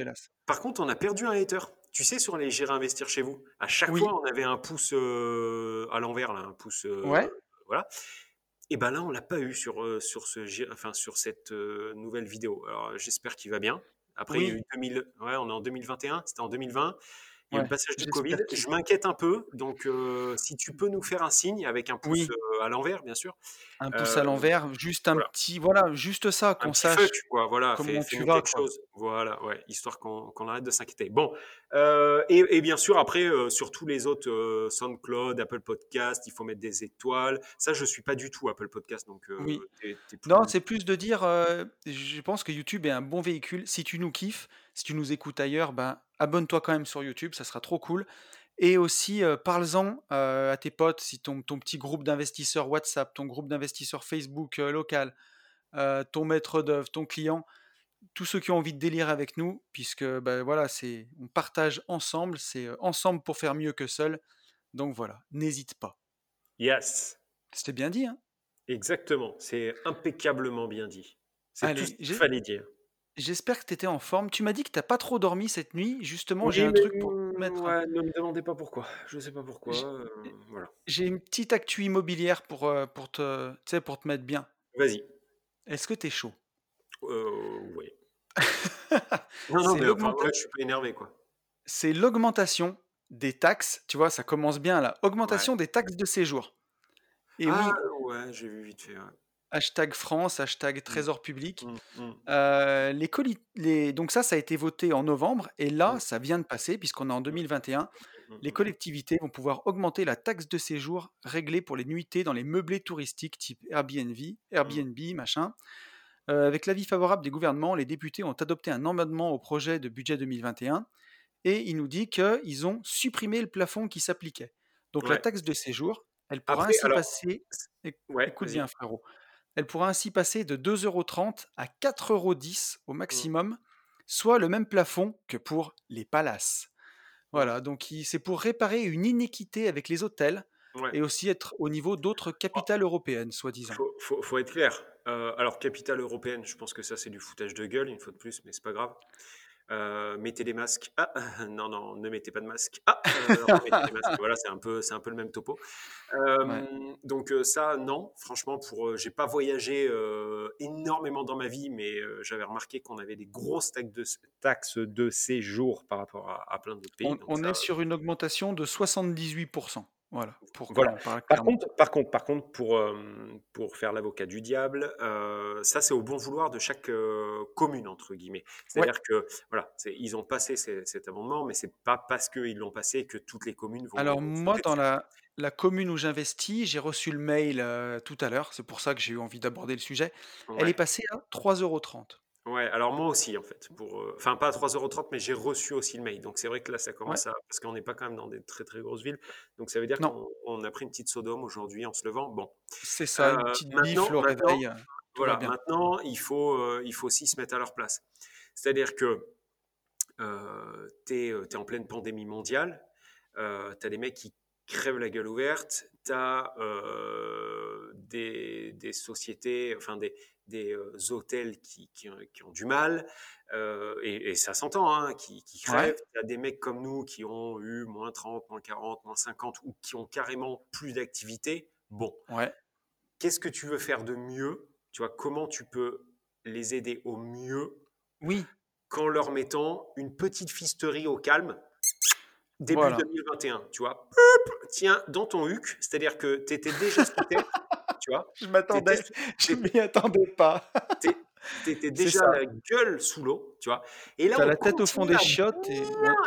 B: par contre, on a perdu un hater. Tu sais, sur les J'irai investir chez vous, à chaque
A: Oui,
B: fois, on avait un pouce euh, à l'envers, là, un pouce,
A: ouais,
B: euh, voilà. Et ben là, on l'a pas eu sur, euh, sur, ce, enfin, sur cette nouvelle vidéo. Alors, j'espère qu'il va bien. Après, il y a
A: oui,
B: eu 2000, ouais, on est en 2021, c'était en 2020. Il y a le
A: ouais,
B: passage du Covid. Je m'inquiète un peu. Donc, euh, si tu peux nous faire un signe avec un pouce
A: Oui,
B: euh, à l'envers, bien sûr.
A: un pouce
B: Euh,
A: à l'envers, juste un
B: voilà.
A: petit, voilà, juste ça, qu'on sache
B: fuck, quoi. Voilà, fais,
A: comment tu
B: fais-nous
A: vas,
B: quelque
A: quoi.
B: chose. Voilà, ouais, histoire qu'on qu'on arrête de s'inquiéter. Bon, euh, et, et bien sûr, après, euh, sur tous les autres, euh, SoundCloud, Apple Podcast, il faut mettre des étoiles. Ça, je suis pas du tout Apple Podcast, donc euh,
A: Oui. Non,
B: plus.
A: c'est plus de dire, euh, je pense que YouTube est un bon véhicule. Si tu nous kiffes, si tu nous écoutes ailleurs, ben abonne-toi quand même sur YouTube, ça sera trop cool. Et aussi, euh, parle-en euh, à tes potes, si ton, ton petit groupe d'investisseurs WhatsApp, ton groupe d'investisseurs Facebook euh, local, euh, ton maître d'œuvre, ton client, tous ceux qui ont envie de délire avec nous, puisque ben voilà, c'est, on partage ensemble, c'est ensemble pour faire mieux que seul. Donc voilà, n'hésite pas.
B: Yes,
A: C'était bien dit, hein?
B: Exactement. C'est impeccablement bien dit. C'est tout ce qu'il fallait dire.
A: J'espère que tu étais en forme. Tu m'as dit que t'as pas trop dormi cette nuit. Justement, j'ai
B: Oui,
A: un
B: mais
A: truc pour te mettre.
B: ouais, ne me demandez pas pourquoi. Je sais pas pourquoi.
A: J'ai
B: euh, voilà.
A: j'ai une petite actu immobilière pour, euh, pour te, tu sais, pour te mettre bien.
B: Vas-y.
A: Est-ce que t'es chaud?
B: Euh, ouais. Non, non,
A: C'est
B: mais enfin, ouais, je suis pas énervé, quoi.
A: c'est l'augmentation des taxes. Tu vois, ça commence bien là.
B: Ouais.
A: Augmentation des taxes de séjour. Et oui,
B: Ah, ouais, j'ai vu vite fait. ouais.
A: Hashtag France, hashtag
B: Mm,
A: Trésor public.
B: mm, mm,
A: Euh, les colis, les... Donc ça, ça a été voté en novembre. Et là, ça vient de passer puisqu'on est en 2021.
B: mm,
A: Les collectivités vont pouvoir augmenter la taxe de séjour réglée pour les nuitées dans les meublés touristiques type Airbnb. Airbnb, machin. Euh, avec l'avis favorable des gouvernements, les députés ont adopté un amendement au projet de budget 2021 et il nous dit qu'ils ont supprimé le plafond qui s'appliquait. Donc la taxe de séjour, elle pourra
B: Après,
A: ainsi
B: alors,
A: passer,
B: ouais,
A: écoute
B: vas-y.
A: bien frérot, elle pourra ainsi passer de 2,30€ à 4,10€ au
B: Mm.
A: maximum, soit le même plafond que pour les palaces. Voilà, donc c'est pour réparer une inéquité avec les hôtels et aussi être au niveau d'autres capitales européennes, soi-disant.
B: Faut, faut, être clair. Euh, alors, capitale européenne, je pense que ça, c'est du foutage de gueule, une fois de plus, mais c'est pas grave. Euh, mettez des masques. Ah, non, non, ne mettez pas de masque. Ah, euh, des masques. Voilà, c'est un peu, c'est un peu le même topo. Donc ça, non, franchement, pour, j'ai pas voyagé énormément dans ma vie, mais j'avais remarqué qu'on avait des grosses taxes de, taxes de séjour par rapport à, plein d'autres pays.
A: On, est sur une augmentation de 78%. Voilà.
B: Pour voilà. Par, contre, par contre, par contre, pour, pour faire l'avocat du diable, ça c'est au bon vouloir de chaque commune entre guillemets. C'est-à-dire que voilà, ils ont passé cet amendement, mais c'est pas parce qu'ils l'ont passé que toutes les communes vont.
A: Alors moi, dans la, la commune où j'investis, j'ai reçu le mail tout à l'heure. C'est pour ça que j'ai eu envie d'aborder le sujet. Elle est passée à 3,30 euros.
B: Ouais, alors moi aussi, en fait. Pour, euh, enfin, pas à 3,30€, mais j'ai reçu aussi le mail. Donc c'est vrai que là, ça commence à. Parce qu'on n'est pas quand même dans des très très grosses villes. Donc ça veut dire qu'on a pris une petite Sodome aujourd'hui en se levant. Bon.
A: C'est ça, une euh, petite bifle au réveil. Euh,
B: voilà, maintenant, il faut, il faut aussi se mettre à leur place. C'est-à-dire que tu es, es, en pleine pandémie mondiale. tu as des mecs qui crèvent la gueule ouverte. Tu as des, des sociétés, enfin des des euh, hôtels qui, qui, ont du mal, euh, et, ça s'entend, hein, qui, qui crèvent. Il y a des mecs comme nous qui ont eu moins 30, moins 40, moins 50, ou qui ont carrément plus d'activité. Bon,
A: ouais.
B: qu'est-ce que tu veux faire de mieux? Tu vois, comment tu peux les aider au mieux
A: Oui.
B: Qu'en leur mettant une petite fisterie au calme, début 2021, tu vois. Tiens, dans ton huc, c'est-à-dire que tu étais déjà tu vois?
A: Je m'attendais, je m'y attendais pas.
B: T'étais déjà la gueule sous l'eau, tu vois?
A: Et là, T'as la tête au fond des chiottes et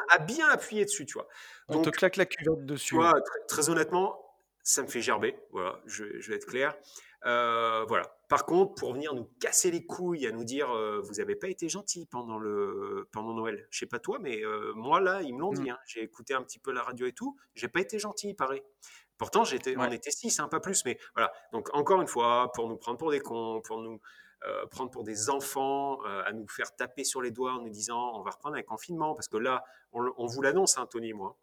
B: à bien appuyer dessus, tu vois?
A: On te claque la cuvette dessus. Tu
B: vois, très, honnêtement, ça me fait gerber. Voilà, je, vais être clair. Euh, voilà. Par contre, pour venir nous casser les couilles, à nous dire euh, vous n'avez pas été gentil pendant le pendant Noël. Je sais pas toi, mais euh, moi là, ils me l'ont dit. Mmh. Hein. J'ai écouté un petit peu la radio et tout. J'ai pas été gentil, pareil. Pourtant, j'étais, on était six, hein, pas plus. Mais voilà. Donc, encore une fois, pour nous prendre pour des cons, pour nous euh, prendre pour des enfants, euh, à nous faire taper sur les doigts en nous disant on va reprendre un confinement. Parce que là, on, vous l'annonce, hein, Tony et moi.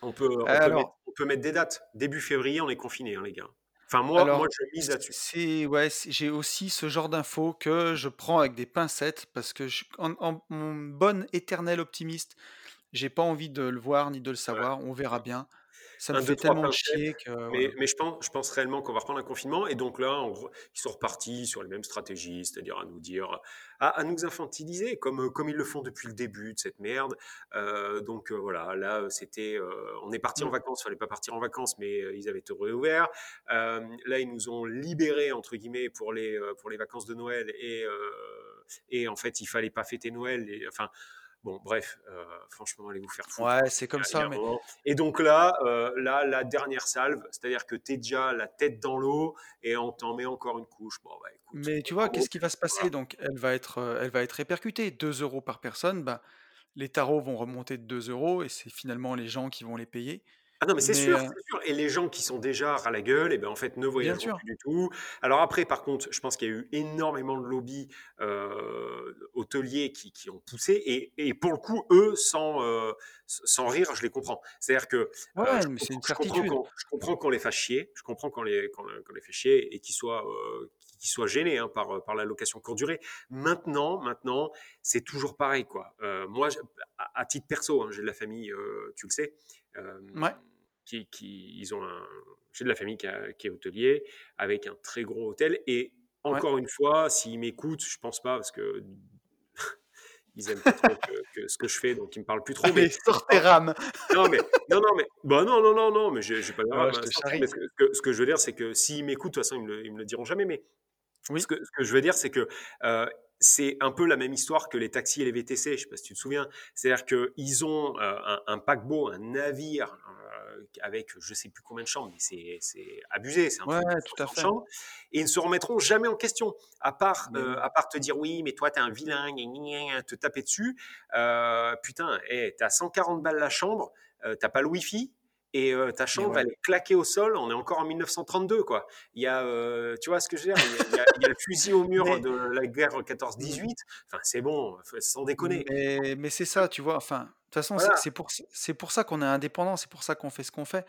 B: On peut, on, peut mettre, des dates. Début février, on est confiné, hein, les gars. Enfin, moi, moi je mise là-dessus.
A: C'est, ouais, j'ai aussi ce genre d'infos que je prends avec des pincettes parce que je, en, mon bon éternel optimiste, j'ai pas envie de le voir ni de le savoir. On verra bien. Ça me fait tellement chier que.
B: Mais, je, pense, je pense réellement qu'on va reprendre un confinement. Et donc là, ils sont repartis sur les mêmes stratégies, c'est-à-dire à nous dire, à, nous infantiliser, comme, comme ils le font depuis le début de cette merde. Euh, donc euh, voilà, là, c'était. Euh, on est parti en mmh. vacances, il fallait pas partir en vacances, mais ils avaient tout réouvert. là, ils nous ont libérés, entre guillemets, pour les, pour les vacances de Noël. Et, et en fait, il fallait pas fêter Noël. Et, enfin. Bon, bref, euh, franchement, allez vous faire foutre.
A: Ouais, c'est comme ça. Mais...
B: Et donc là, euh, là, la dernière salve, c'est-à-dire que tu es déjà la tête dans l'eau et on t'en met encore une couche. Bon, bah, écoute,
A: mais tu vois, qu'est-ce qui va se passer? Donc, elle va être, euh, elle va être répercutée. 2 euros par personne, bah, les tarots vont remonter de 2 euros et c'est finalement les gens qui vont les payer.
B: Ah non, mais c'est sûr, sûr, Et les gens qui sont déjà ras la gueule, et eh ben en fait, ne voyagent plus du tout. Alors après, par contre, je pense qu'il y a eu énormément de lobbies euh, hôteliers qui, qui, ont poussé, et, et, pour le coup, eux, sans, euh, sans rire, je les comprends. C'est-à-dire que
A: ouais, mais c'est une.
B: Je comprends qu'on les fasse chier, je comprends qu'on les, qu'on, les fait chier et qu'ils soient, qu'ils soient gênés hein, par, par la location courte durée. Maintenant, maintenant, c'est toujours pareil, quoi. Moi, à, titre perso, hein, j'ai de la famille, tu le sais.
A: ouais
B: qui, qui ils ont un, j'ai de la famille qui, est hôtelier avec un très gros hôtel et encore une fois, s'ils m'écoutent, je pense pas parce que ils aiment pas trop que, ce que je fais, donc ils me parlent plus trop.
A: mais tes rames.
B: non mais non non mais bah non non non non mais j'ai pas de rame. mais ce, que, ce, que, je veux dire, c'est que s'ils m'écoutent, de toute façon ils me, le, ils me le diront jamais. Mais oui. ce, que, ce que je veux dire, c'est que euh, c'est un peu la même histoire que les taxis et les VTC. Je ne sais pas si tu te souviens. C'est-à-dire qu'ils ont euh, un, un, paquebot, un navire avec je sais plus combien de chambres, mais c'est abusé, c'est un
A: ouais, tout à fait.
B: et ils ne se remettront jamais en question, à part, euh, à part te dire oui, mais toi tu es un vilain, te taper dessus. Euh, putain, hey, tu as 140 balles la chambre, euh, t'as pas le wifi, et ta chambre elle est claquée au sol, on est encore en 1932 quoi. Il y a, tu vois ce que je veux dire? Il y, a, le fusil au mur de la guerre 14-18. Enfin c'est bon, sans déconner.
A: Mais, mais c'est ça, tu vois. Enfin, toute façon, c'est pour, pour ça qu'on est indépendant, c'est pour ça qu'on fait ce qu'on fait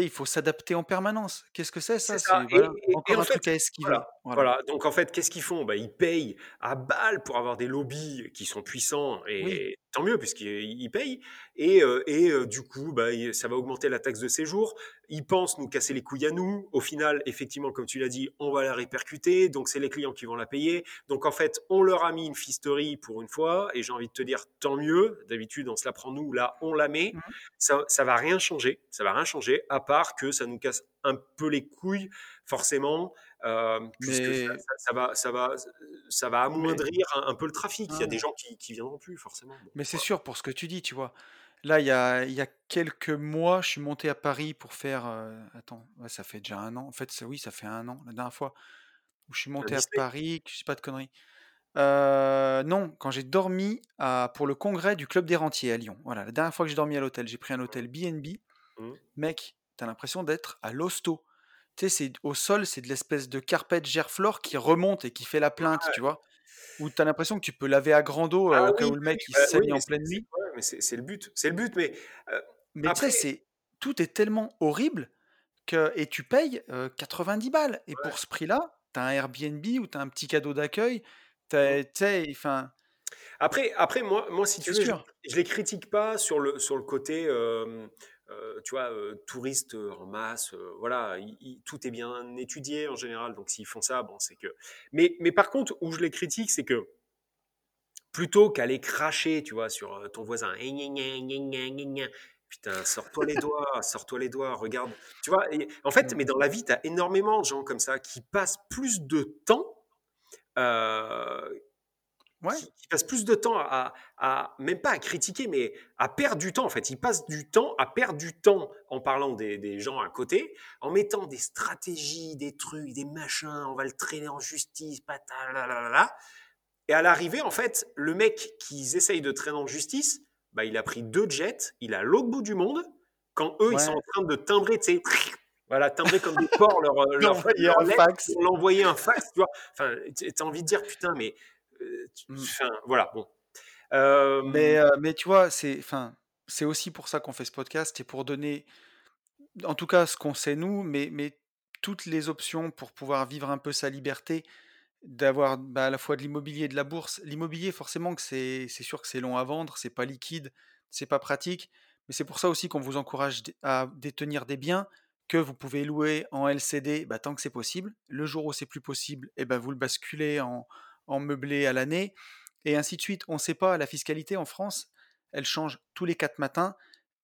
A: il faut s'adapter en permanence. Qu'est-ce que c'est ça? C'est encore un truc à esquiver.
B: Voilà, donc en fait, qu'est-ce qu'ils font? Bah, Ils payent à balles pour avoir des lobbies qui sont puissants, et tant mieux, puisqu'ils payent. Et, euh, et euh, du coup, bah, ça va augmenter la taxe de séjour. Ils pensent nous casser les couilles à nous. Au final, effectivement, comme tu l'as dit, on va la répercuter. Donc, c'est les clients qui vont la payer. Donc, en fait, on leur a mis une fisterie pour une fois. Et j'ai envie de te dire, tant mieux. D'habitude, on se la prend nous. Là, on la met. Mmh. Ça, ça va rien changer. Ça va rien changer, à part que ça nous casse un peu les couilles, forcément. Euh, puisque ça, va, ça, va, ça va amoindrir un, peu le trafic. Il y a des gens qui, qui viendront plus, forcément.
A: mais c'est sûr, pour ce que tu dis, tu vois. Là, il y a, il y a quelques mois, je suis monté à Paris pour faire. Euh, attends, ça fait déjà un an. En fait, oui, ça fait un an, la dernière fois où je suis monté à Paris, je sais pas de conneries. Euh, non, quand j'ai dormi à, pour le congrès du Club des Rentiers à Lyon. Voilà, la dernière fois que j'ai dormi à l'hôtel, j'ai pris un hôtel BNB. Mmh. Mec, t'as l'impression d'être à l'hosto. Tu sais, au sol, c'est de l'espèce de carpette gerflore qui remonte et qui fait la plainte, tu vois? Où tu as l'impression que tu peux laver à grand eau ah au cas où le mec il bah saigne en pleine nuit.
B: mais c'est le but, c'est le but. Mais,
A: mais après... tu sais, tout est tellement horrible que et tu payes 90 balles. Et pour ce prix-là, tu as un Airbnb ou tu as un petit cadeau d'accueil. Tu sais, enfin.
B: Après, après, moi, moi si tu veux, je, je, les critique pas sur le, sur le côté euh, tu vois, euh, touristes en masse, euh, voilà, tout est bien étudié en général. Donc s'ils font ça, bon, c'est que. Mais, mais par contre, où je les critique, c'est que plutôt qu'aller cracher, tu vois, sur ton voisin, putain, sors-toi les doigts, sors-toi les doigts, regarde. Tu vois, en fait, mais dans la vie, tu as énormément de gens comme ça qui passent plus de temps qui, passe plus de temps à, même pas à critiquer, mais à perdre du temps. En fait, il passe du temps à perdre du temps en parlant des, gens à côté, en mettant des stratégies, des trucs, des machins. On va le traîner en justice, patalalala. Et à l'arrivée, en fait, le mec qu'ils essayent de traîner en justice, bah, il a pris deux jets, il est à l'autre bout du monde, quand eux, ils sont en train de timbrer, tu sais, voilà, timbrer comme des porcs leur, leur, leur, fax. pour l'envoyer un fax, tu vois. Enfin, t'as envie de dire, putain, mais Mmh. Enfin, voilà, bon.
A: Mais, mais tu vois, c'est, enfin, c'est aussi pour ça qu'on fait ce podcast, et pour donner, en tout cas, ce qu'on sait nous, mais, mais toutes les options pour pouvoir vivre un peu sa liberté, d'avoir bah, à la fois de l'immobilier et de la bourse. L'immobilier, forcément, que c'est, c'est sûr que c'est long à vendre, c'est pas liquide, c'est pas pratique, mais c'est pour ça aussi qu'on vous encourage à détenir des biens que vous pouvez louer en LCD bah, tant que c'est possible. Le jour où c'est plus possible, et eh ben, vous le basculez en, en meublé à l'année, et ainsi de suite. On ne sait pas, la fiscalité en France, elle change tous les quatre matins.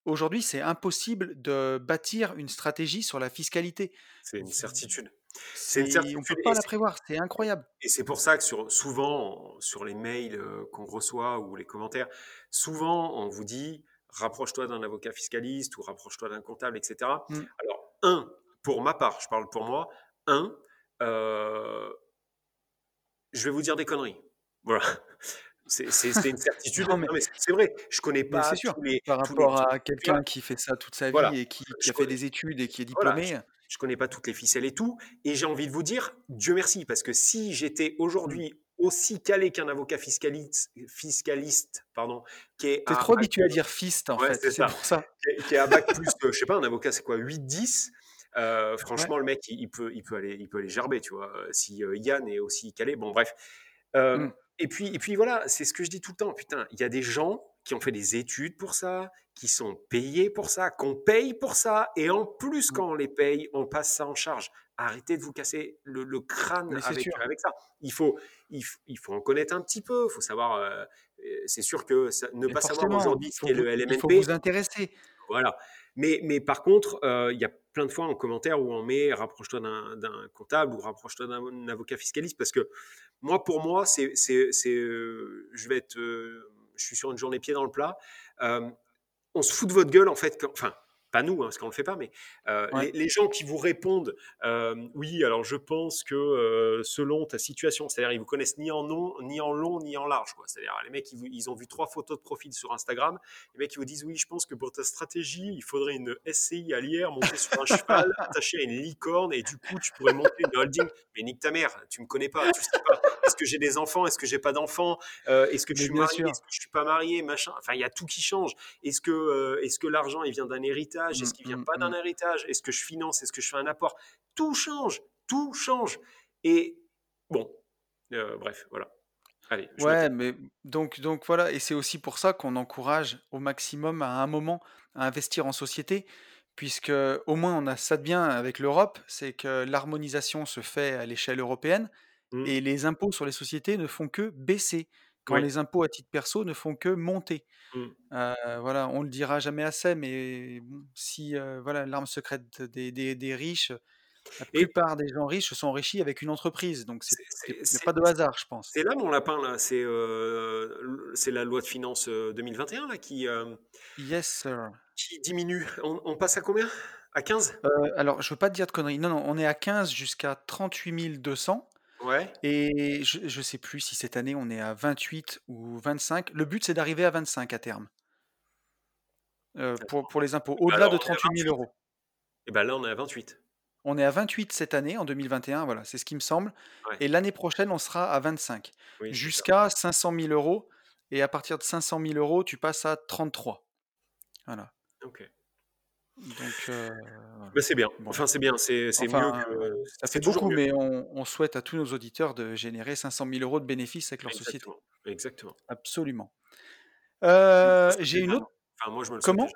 A: Aujourd'hui, c'est impossible de bâtir une stratégie sur la fiscalité.
B: C'est une certitude.
A: C'est une certitude. On ne peut pas la prévoir, c'est incroyable.
B: Et c'est pour ça que sur, souvent, sur les mails euh, qu'on reçoit ou les commentaires, souvent on vous dit rapproche-toi d'un avocat fiscaliste ou rapproche-toi d'un comptable, etc. Mmh. Alors, un, pour ma part, je parle pour moi, un, euh, je vais vous dire des conneries. Voilà. C'est une certitude. c'est vrai, je connais pas.
A: C'est sûr. Par rapport à quelqu'un qui fait ça toute sa vie et qui, a fait des études et qui est diplômé.
B: je, ne connais pas toutes les ficelles et tout. Et j'ai envie de vous dire, Dieu merci, parce que si j'étais aujourd'hui mmh. aussi calé qu'un avocat fiscaliste, fiscaliste pardon,
A: qui est. T'es trop habitué à dire fist en fait. C'est pour ça.
B: Qui est, à bac plus, je sais pas, un avocat c'est quoi, 8-10 euh, franchement, le mec, il, peut, il, peut aller, il peut aller gerber, tu vois. Si euh, Yann est aussi calé, bon, bref. Euh, mmh. et, puis, et puis voilà, c'est ce que je dis tout le temps. Putain, il y a des gens qui ont fait des études pour ça, qui sont payés pour ça, qu'on paye pour ça, et en plus, mmh. quand on les paye, on passe ça en charge. Arrêtez de vous casser le, crâne avec, avec, ça. Il faut, il, faut en connaître un petit peu. Il faut savoir. C'est sûr que ne pas savoir aujourd'hui ce qu'est le LMNP. Il faut
A: vous intéresser.
B: Voilà. Mais, mais par contre, il y a plein de fois en commentaire où on met rapproche-toi d'un comptable ou rapproche-toi d'un avocat fiscaliste parce que moi, pour moi, c'est, euh, je vais être, euh, je suis sur une journée pied dans le plat. Euh, on se fout de votre gueule en fait. enfin, pas nous, hein, parce qu'on ne le fait pas, mais euh, les, gens qui vous répondent euh, Oui, alors je pense que euh, selon ta situation, c'est-à-dire ils vous connaissent ni en long, ni en long, ni en large. C'est-à-dire les mecs, ils, ont vu trois photos de profil sur Instagram. Les mecs, ils vous disent Oui, je pense que pour ta stratégie, il faudrait une SCI à l'IR montée sur un cheval, attachée à une licorne, et du coup, tu pourrais monter une holding. Mais nique ta mère, tu me connais pas, tu sais pas. Est-ce que j'ai des enfants? Est-ce que j'ai pas d'enfants? Est-ce que je suis marié? Est-ce que je suis pas marié? Machin. Enfin, il y a tout qui change. Est-ce que, est-ce que l'argent, il vient d'un héritage? Est-ce mmh, qu'il vient mmh, pas d'un mmh. héritage Est-ce que je finance Est-ce que je fais un apport? Tout change, tout change. Et bon, euh, bref, voilà.
A: Allez, ouais, mais donc, donc voilà, et c'est aussi pour ça qu'on encourage au maximum à un moment à investir en société, puisque au moins on a ça de bien avec l'Europe, c'est que l'harmonisation se fait à l'échelle européenne et les impôts sur les sociétés ne font que baisser quand les impôts à titre perso ne font que monter. Mmh. voilà, on le dira jamais assez, mais si voilà l'arme secrète des, des, riches, la plupart des gens riches se sont enrichis avec une entreprise, donc c'est n'est pas de hasard, je pense.
B: C'est là mon lapin là, c'est c'est la loi de finances 2021 là qui
A: yes sir.
B: qui diminue. On, on passe à combien? À 15
A: Alors je veux pas te dire de conneries. Non non, on est à 15 jusqu'à 38 200.
B: Ouais.
A: Et je ne sais plus si cette année on est à 28 ou 25. Le but c'est d'arriver à 25 à terme. Euh, pour, pour les impôts, au-delà de 38 000 euros.
B: Et bien là on est à 28.
A: On est à 28 cette année, en 2021, voilà, c'est ce qui me semble. Et l'année prochaine, on sera à 25. Jusqu'à 500 000 euros. Et à partir de 500 000 euros, tu passes à 33. Voilà.
B: Ok.
A: Donc, euh,
B: bah, c'est bien. Enfin, c'est bien. C'est mieux que.
A: Ça fait beaucoup, mais on, souhaite à tous nos auditeurs de générer 500 000 euros de bénéfices avec leur société.
B: Exactement.
A: Absolument. Euh, j'ai une autre.
B: Enfin, moi, je me le
A: Comment?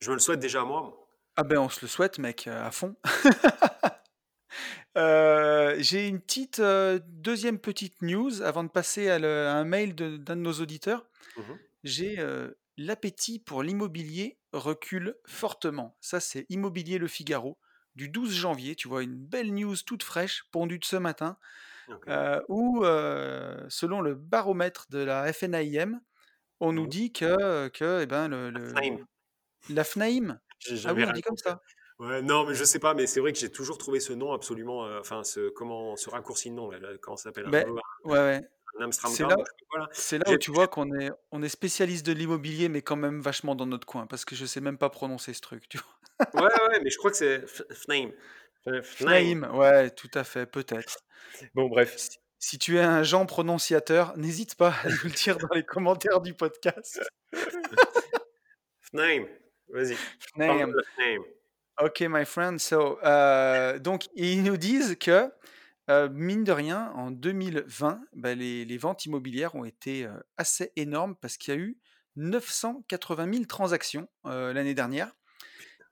B: Je me le souhaite déjà à moi.
A: Ah ben, on se le souhaite, mec, euh, à fond. j'ai une petite deuxième petite news avant de passer à, un mail d'un de, nos auditeurs. Mmh j'ai l'appétit pour l'immobilier recule fortement. Ça, c'est Immobilier Le Figaro du 12 janvier. Tu vois, une belle news toute fraîche, pondue de ce matin, euh, où, euh, selon le baromètre de la FNAIM, on nous mmh. dit que, que eh ben, le, la FNAIM. Ah oui, on dit comme ça.
B: Ouais, non, mais je sais pas, mais c'est vrai que j'ai toujours trouvé ce nom absolument, euh, enfin, ce comment, ce raccourci de nom, là, comment ça s'appelle
A: Ouais, ouais. C'est là, c'est là où tu vois qu'on est, on est spécialiste de l'immobilier, mais quand même vachement dans notre coin, parce que je sais même pas prononcer ce truc, tu
B: vois. ouais, ouais, mais je crois que c'est Fnaim.
A: Fnaim, ouais, tout à fait, peut-être.
B: Bon, bref.
A: Si, tu es un Jean prononciateur, n'hésite pas à nous le dire dans les commentaires du podcast.
B: Fnaim, vas-y.
A: Fnaim. Ok, my friend. So, euh, donc, ils nous disent que euh, mine de rien, en 2020, bah, les, ventes immobilières ont été euh, assez énormes parce qu'il y a eu 980 000 transactions euh, l'année dernière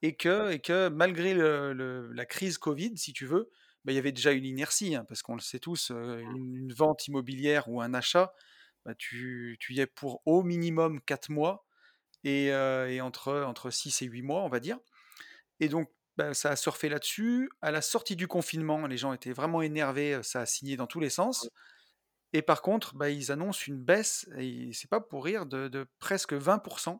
A: et que, et que malgré la crise Covid, si tu veux, bah, il y avait déjà une inertie hein, parce qu'on le sait tous, une, vente immobilière ou un achat, bah, tu, y es pour au minimum 4 mois et, et, entre, entre 6 et 8 mois, on va dire. Et donc, bah, ça a surfé là-dessus. À la sortie du confinement, les gens étaient vraiment énervés, ça a signé dans tous les sens. Et par contre, bah, ils annoncent une baisse, et c'est pas pour rire, de, presque 20%,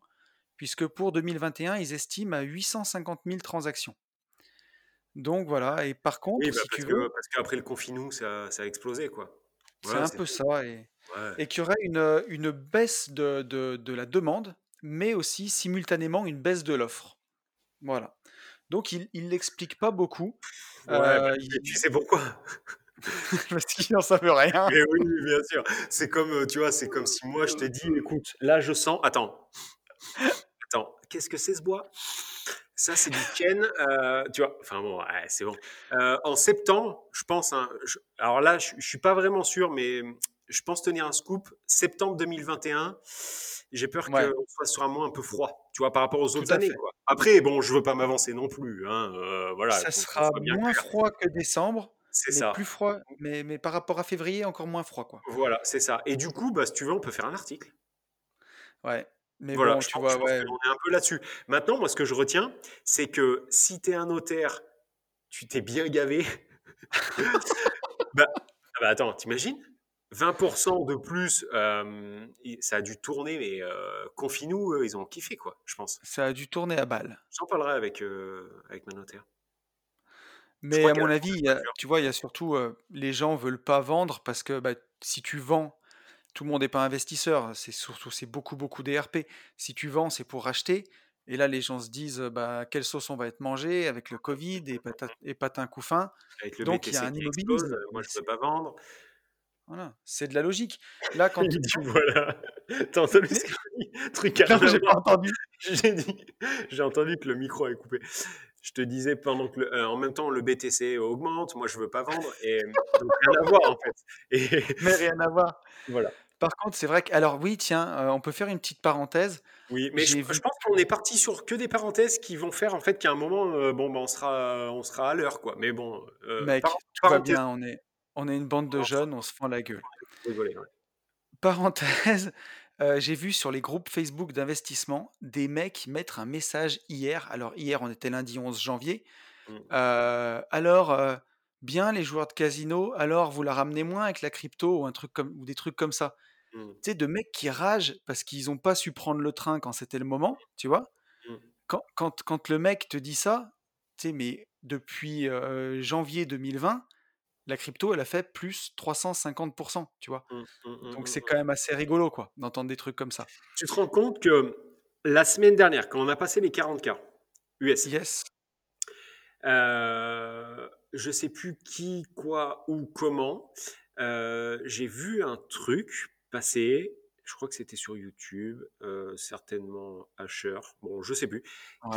A: puisque pour 2021, ils estiment à 850 000 transactions. Donc voilà, et par contre,
B: bah, parce, que, parce qu'après le confinement, ça, a explosé, quoi.
A: c'est un peu ça, et, et qu'il y aurait une, une baisse de, de, la demande, mais aussi simultanément une baisse de l'offre. Voilà. Donc il il l'explique pas beaucoup.
B: Ouais, euh, tu sais pourquoi?
A: Parce qu'il n'en savait rien.
B: Mais oui, bien sûr. C'est comme, euh, tu vois, c'est comme si moi je te dis: «Écoute, là je sens» attends. Attends, qu'est-ce que c'est ce bois? Ça, c'est du Ken, euh, tu vois? Enfin bon, c'est bon. en septembre, je pense, hein, alors là, je je suis pas vraiment sûr, mais je pense tenir un scoop. Septembre 2021, j'ai peur qu'on soit sur un mois un peu froid, tu vois, par rapport aux autres années. Après, bon, je veux pas m'avancer non plus. Hein, euh, voilà,
A: ça sera moins froid que décembre. C'est ça. Plus froid, mais, mais par rapport à février, encore moins froid, quoi.
B: Voilà, c'est ça. Et du coup, bah, si tu veux, on peut faire un article.
A: Ouais. Mais voilà, bon, tu vois, ouais.
B: on est un peu là-dessus. Maintenant, moi, ce que je retiens, c'est que si tu es un notaire, tu t'es bien gavé. bah, ah bah attends, t'imagines? 20% de plus, ça a dû tourner, mais confie-nous, ils ont kiffé, quoi, je pense.
A: Ça a dû tourner à balle.
B: J'en parlerai avec, avec ma notaire.
A: Mais à mon avis, tu vois, il y a surtout, les gens veulent pas vendre parce que bah, si tu vends, tout le monde n'est pas investisseur. C'est surtout, c'est beaucoup, beaucoup d'ERP. Si tu vends, c'est pour racheter. Et là, les gens se disent, bah, quelle sauce on va être mangé avec le Covid et, patin, et patin couffin.
B: Avec le Donc, il y a un immobilisme. moi, je ne peux pas vendre.
A: Voilà, c'est de la logique. Là, quand
B: tu... voilà. T'as entendu ce Truc
A: à j'ai pas entendu.
B: J'ai dit, j'ai entendu que le micro est coupé. Je te disais pendant que, euh, en même temps, le BTC augmente. Moi, je veux pas vendre. Et donc rien à voir en fait.
A: Et... Mais rien à voir.
B: Voilà.
A: Par contre, c'est vrai que, alors oui, tiens, euh, on peut faire une petite parenthèse.
B: Oui, mais je, pense qu'on est parti sur que des parenthèses qui vont faire en fait qu'à un moment, euh, bon, ben, on sera, on sera à l'heure, quoi. Mais bon,
A: mec, tout va bien. On est, on est une bande de jeunes, on se fend la gueule. Parenthèse, euh, j'ai vu sur les groupes Facebook d'investissement des mecs mettre un message hier. Alors hier, on était lundi 11 janvier. Mmh. Euh, alors, euh, bien les joueurs de casino, alors vous la ramenez moins avec la crypto ou un truc comme ou des trucs comme ça. Mmh. Tu sais, de mecs qui ragent parce qu'ils n'ont pas su prendre le train quand c'était le moment, tu vois. Mmh. Quand, quand, quand, le mec te dit ça, tu sais, mais depuis janvier 2020, la crypto, elle a fait plus 350%, tu vois? Mmh, mmh, mmh, Donc c'est quand même assez rigolo, quoi, d'entendre des trucs comme ça.
B: Tu te rends compte que la semaine dernière, quand on a passé les 40K US,
A: yes.
B: Euh, je sais plus qui, quoi ou comment, euh, j'ai vu un truc passer, je crois que c'était sur YouTube, euh, certainement Asher, bon, je sais plus,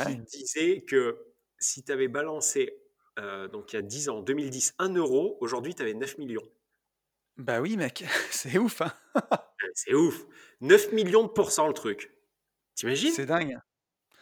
B: qui disait que si tu avais balancé euh, donc il y a 10 ans, 2010, 1 euro, aujourd'hui tu avais 9 millions.
A: Bah oui mec, c'est ouf. Hein
B: c'est ouf. 9 millions de pourcents le truc. T'imagines?
A: C'est dingue.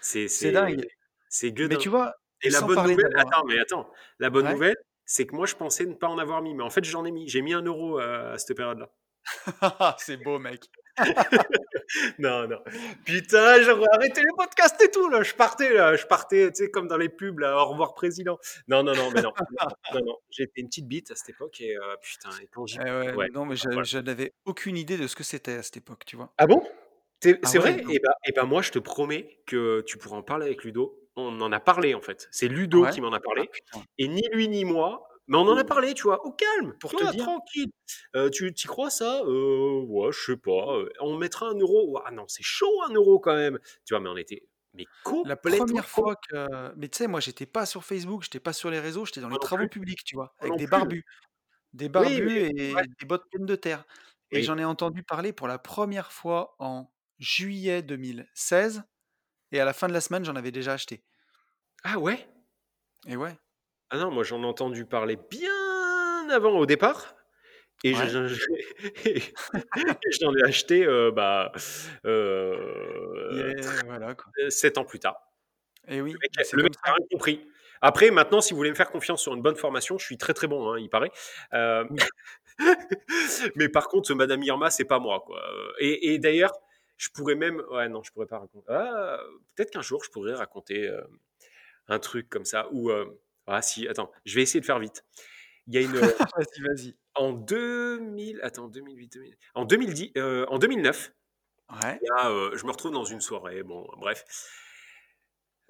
B: C'est
A: dingue.
B: C'est
A: Mais tu vois,
B: et la bonne nouvelle, attends, mais attends, la bonne nouvelle, c'est que moi je pensais ne pas en avoir mis, mais en fait j'en ai mis. J'ai mis un euro à cette période-là.
A: c'est beau, mec.
B: non, non. Putain, j'aurais arrêté les podcasts et tout, là. Je partais, là. Je partais, tu sais, comme dans les pubs, là. Au revoir, président. Non, non, non, mais non. non, non. J'étais une petite bite à cette époque et euh, putain, et quand
A: eh ouais, Non, mais je, n'avais aucune idée de ce que c'était à cette époque, tu vois.
B: Ah bon? C'est ah vrai? Et bah, et bah, moi, je te promets que tu pourras en parler avec Ludo. On en a parlé, en fait. C'est Ludo qui m'en a parlé. Ah, et ni lui ni moi, mais on en a parlé, tu vois, au calme, pour te dire. tranquille. Euh, tu y crois ça? Euh, Ouais, je sais pas. Euh, on mettra un euro. Ah non, c'est chaud un euro quand même. Tu vois, mais on était mais
A: La première fois que. Mais tu sais, moi, j'étais pas sur Facebook, j'étais pas sur les réseaux, j'étais dans les travaux publics, tu vois, avec des barbus. Des barbus et des bottes pleines de terre. Et j'en ai entendu parler pour la première fois en juillet 2016. Et à la fin de la semaine, j'en avais déjà acheté.
B: Ah ouais?
A: Et ouais.
B: Ah non, moi j'en ai entendu parler bien avant au départ. Et j'en ai acheté euh, bah, euh,
A: voilà, quoi.
B: 7 ans plus tard.
A: Et oui,
B: le mec, a rien compris. Après, maintenant, si vous voulez me faire confiance sur une bonne formation, je suis très très bon, hein, il paraît. Euh, mais par contre, Madame Irma, c'est pas moi. Quoi. Et, et d'ailleurs, je pourrais même. Ouais, non, je pourrais pas raconter. Ah, peut-être qu'un jour, je pourrais raconter un truc comme ça où ah si, attends, je vais essayer de faire vite. Il y a une.
A: vas-y, vas-y.
B: En 2000, attends, 2008, 2000, en 2010, euh, en 2009,
A: ouais.
B: euh, je me retrouve dans une soirée, bon, bref,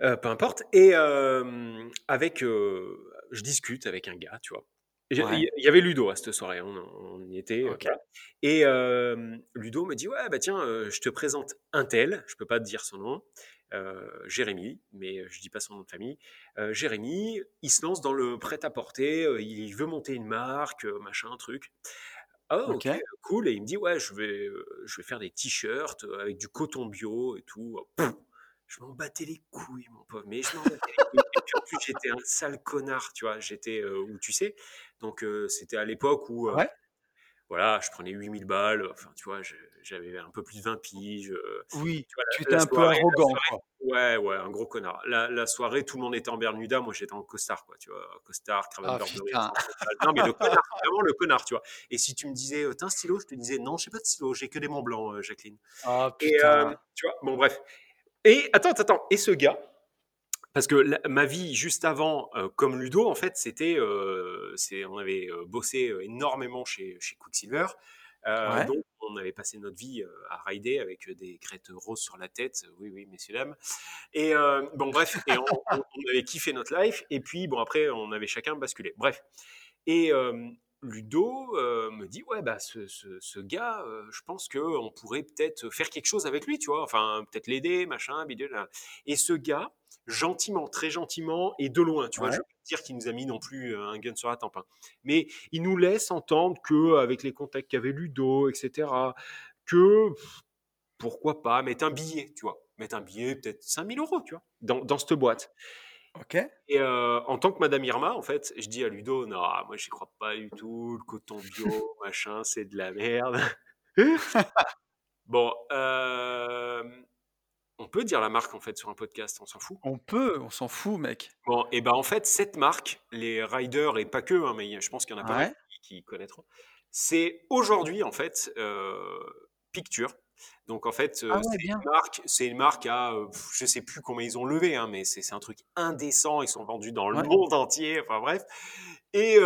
B: euh, peu importe, et avec, je discute avec un gars, tu vois. Il y avait Ludo à cette soirée, on, y était. Et Ludo me dit Ouais, bah tiens, je te présente un tel, je peux pas te dire son nom, euh, Jérémy, mais je dis pas son nom de famille. Euh, Jérémy, il se lance dans le prêt-à-porter, euh, il veut monter une marque, machin, truc. Ah, ok, cool. Et il me dit, ouais, je vais, je vais faire des t-shirts avec du coton bio et tout. je m'en battais les couilles, mon pauvre. Mais je m'en battais les couilles. Et en plus, j'étais un sale connard, tu vois. J'étais où tu sais. Donc, c'était à l'époque où voilà, je prenais 8000 balles, enfin, tu vois, j'avais un peu plus de 20 piges.
A: Euh, oui, tu, étais un peu arrogant.
B: Ouais, ouais, un gros connard. La, soirée, tout le monde était en Bermuda, moi j'étais en costard, quoi, tu vois, costard, cravate
A: ah,
B: Non, mais le connard, vraiment le connard, tu vois. Et si tu me disais, euh, t'as un stylo, je te disais, non, j'ai pas de stylo, j'ai que des Mont Blancs, euh, Jacqueline.
A: Ah, putain.
B: Et, tu vois, bon, bref. Et attends, attends, et ce gars, parce que ma vie juste avant, euh, comme Ludo, en fait, c'était, euh, on avait euh, bossé énormément chez, chez Quicksilver. Donc, on avait passé notre vie à rider avec des crêtes roses sur la tête. Oui, oui, messieurs, dames. Et bon, bref, et on, on, avait kiffé notre life. Et puis, bon, après, on avait chacun basculé. Bref. Et Ludo me dit ouais bah ce, ce, gars je pense que on pourrait peut-être faire quelque chose avec lui tu vois enfin peut-être l'aider machin bidule et ce gars gentiment très gentiment et de loin tu vois je veux dire qu'il nous a mis non plus un gun sur la tempe hein. mais il nous laisse entendre que avec les contacts qu'avait Ludo etc que pourquoi pas mettre un billet tu vois mettre un billet peut-être 5000 euros tu vois dans, dans cette boîte et en tant que Madame Irma, en fait, je dis à Ludo, non, moi j'y crois pas du tout, le coton bio, machin, c'est de la merde. bon, on peut dire la marque en fait sur un podcast, on s'en fout.
A: On peut, on s'en fout, mec.
B: Bon, et ben en fait, cette marque, les riders et pas que, hein, mais je pense qu'il y en a pas qui, connaîtront, c'est aujourd'hui en fait Picture donc en fait, ah c'est une marque, c'est une marque à, je sais plus combien ils ont levé, hein, mais c'est un truc indécent. Ils sont vendus dans le monde entier. Enfin bref. Et,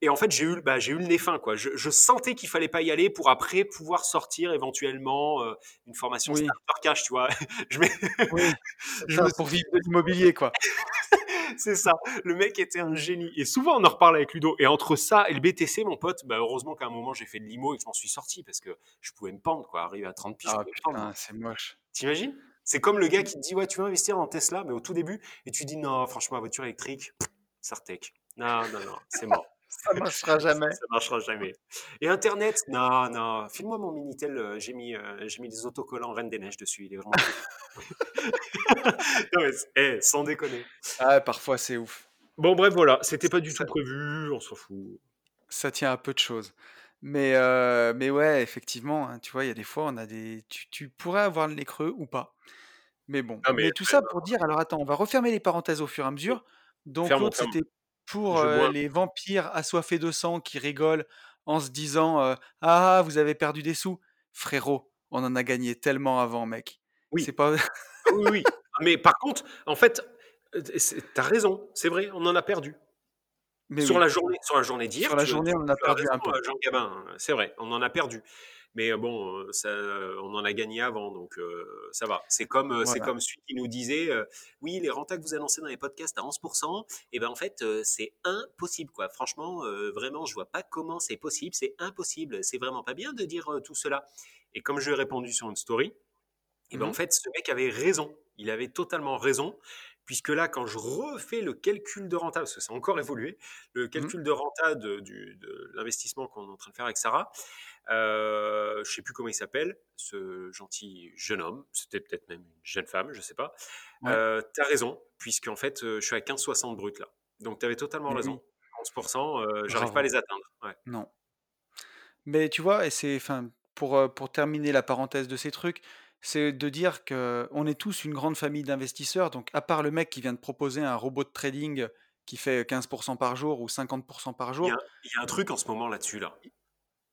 B: et en fait, j'ai eu, bah, j'ai eu le nez fin, quoi. Je, sentais qu'il fallait pas y aller pour après pouvoir sortir éventuellement une formation starter cash, tu vois. je mets,
A: oui, je pour vivre de l'immobilier, quoi.
B: c'est ça. Le mec était un génie. Et souvent, on en reparle avec Ludo. Et entre ça et le BTC, mon pote, bah, heureusement qu'à un moment, j'ai fait de l'IMO et que je m'en suis sorti parce que je pouvais me pendre, quoi. Arriver à 30 piges.
A: Ah putain, c'est moche.
B: T'imagines? C'est comme le gars qui te dit, ouais, tu veux investir dans Tesla, mais au tout début, et tu dis, non, franchement, voiture électrique, Sartec. Non, non, non, c'est mort.
A: Ça marchera jamais.
B: Ça marchera jamais. Et Internet, non, non. File-moi mon Minitel. Euh, j'ai mis, euh, j'ai mis des autocollants Reine des Neiges dessus. Il est vraiment. non, mais, eh, sans déconner.
A: Ah, parfois c'est ouf.
B: Bon, bref, voilà. C'était pas du tout prévu. On s'en fout.
A: Ça tient à peu de choses. Mais, euh, mais ouais, effectivement, hein, tu vois, il y a des fois, on a des. Tu, tu pourrais avoir le nez creux ou pas. Mais bon. mais, tout ça pour dire. Alors attends, on va refermer les parenthèses au fur et à mesure. Donc, c'était pour les vampires assoiffés de sang qui rigolent en se disant Ah, vous avez perdu des sous. Frérot, on en a gagné tellement avant, mec.
B: Oui. C'est pas. Ah oui, oui. Mais par contre, en fait, t'as raison, c'est vrai, on en a perdu. Mais sur, la journée, sur la journée d'hier.
A: Sur la journée, on en a perdu un peu.
B: Jean Gabin, c'est vrai, on en a perdu. Mais bon, ça, on en a gagné avant, donc ça va. C'est comme, c'est comme celui qui nous disait, oui, les rentes que vous annoncez dans les podcasts à 11%, et ben en fait, c'est impossible, quoi. Franchement, vraiment, je vois pas comment c'est possible. C'est impossible. C'est vraiment pas bien de dire tout cela. Et comme je lui ai répondu sur une story, et ben en mmh fait, ce mec avait raison. Il avait totalement raison puisque là, quand je refais le calcul de renta, parce que ça a encore évolué, le mmh calcul de renta de, de l'investissement qu'on est en train de faire avec Sarah, euh, je ne sais plus comment il s'appelle, ce gentil jeune homme, c'était peut-être même une jeune femme, je ne sais pas. Euh, tu as raison, puisqu'en fait, euh, je suis à 15,60 brut là. Donc tu avais totalement raison. 11%, euh, j'arrive pas à les atteindre.
A: Non. Mais tu vois, et c'est, enfin, pour, pour terminer la parenthèse de ces trucs, c'est de dire que on est tous une grande famille d'investisseurs. Donc, à part le mec qui vient de proposer un robot de trading qui fait 15% par jour ou 50% par jour.
B: Il y, a, un truc en ce moment là-dessus là.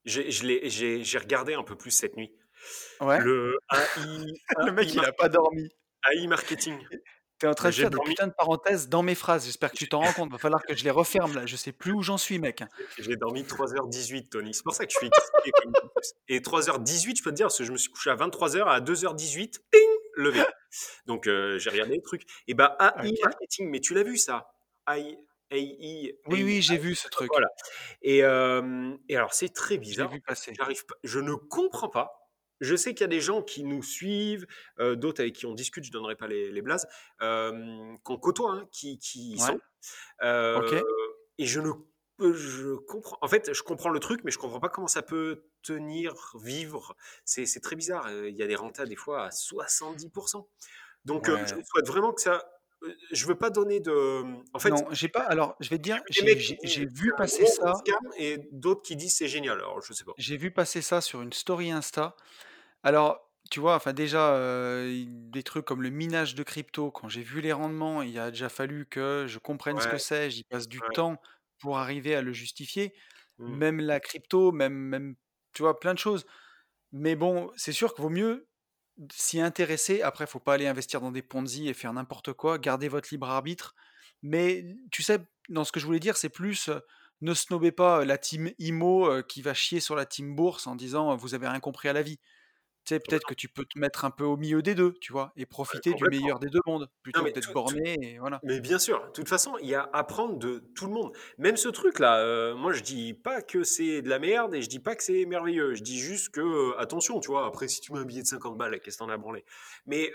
B: J'ai regardé un peu plus cette nuit.
A: Ouais.
B: Le,
A: le mec, il n'a pas dormi.
B: AI marketing.
A: Tu es en train de faire des putains de parenthèses dans mes phrases. J'espère que tu t'en rends compte. Va falloir que je les referme là. Je sais plus où j'en suis, mec.
B: J'ai dormi 3h18, Tony. C'est pour ça que je suis Et 3h18, je peux te dire, parce que je me suis couché à 23h, à 2h18, ping, levé. Donc euh, j'ai regardé le truc. Et bah AI marketing, mais tu l'as vu ça? AI, AI,
A: oui, oui, j'ai vu ce truc.
B: Voilà. Et, euh, et alors, c'est très bizarre.
A: Vu passer.
B: je ne comprends pas. Je sais qu'il y a des gens qui nous suivent, euh, d'autres avec qui on discute, je ne donnerai pas les, les blazes, euh, qu'on côtoie, hein, qui, qui y sont. Euh, et je ne je comprends. En fait, je comprends le truc, mais je comprends pas comment ça peut tenir, vivre. C'est très bizarre. Il y a des rentas des fois à 70%. Donc, je souhaite vraiment que ça je veux pas donner de. En fait,
A: non, j'ai pas. Alors, je vais te dire, j'ai vu passer ça.
B: Et d'autres qui disent c'est génial. Alors, je sais pas.
A: J'ai vu passer ça sur une story Insta. Alors, tu vois, enfin déjà des trucs comme le minage de crypto. Quand j'ai vu les rendements, il a déjà fallu que je comprenne ce que c'est. J'y passe du temps pour arriver à le justifier. Mmh. Même la crypto, même, même, tu vois, plein de choses. Mais bon, c'est sûr qu'il vaut mieux s'y intéresser. Après, faut pas aller investir dans des Ponzi et faire n'importe quoi. Gardez votre libre arbitre. Mais tu sais, dans ce que je voulais dire, c'est plus ne snobez pas la team IMO qui va chier sur la team bourse en disant vous avez rien compris à la vie. Tu sais, peut-être que tu peux te mettre un peu au milieu des deux, tu vois, et profiter du meilleur des deux mondes, plutôt que d'être borné. Et voilà.
B: Mais bien sûr, de toute façon, il y a à apprendre de tout le monde. Même ce truc-là, moi je dis pas que c'est de la merde et je dis pas que c'est merveilleux. Je dis juste que, attention, tu vois, après si tu mets un billet de 50 balles, qu'est-ce que t'en as branlé? Mais,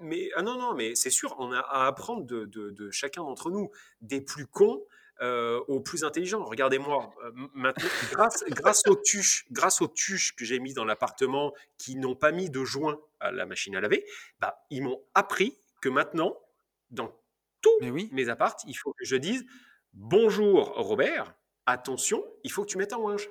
B: mais ah non, non, mais c'est sûr, on a à apprendre de, de, de chacun d'entre nous, des plus cons euh, aux plus intelligents. Regardez-moi, euh, maintenant, grâce, grâce, aux tuches, grâce aux tuches que j'ai mis dans l'appartement qui n'ont pas mis de joint à la machine à laver, bah, ils m'ont appris que maintenant, dans tous mes apparts, il faut que je dise bonjour Robert, attention, il faut que tu mettes un linge.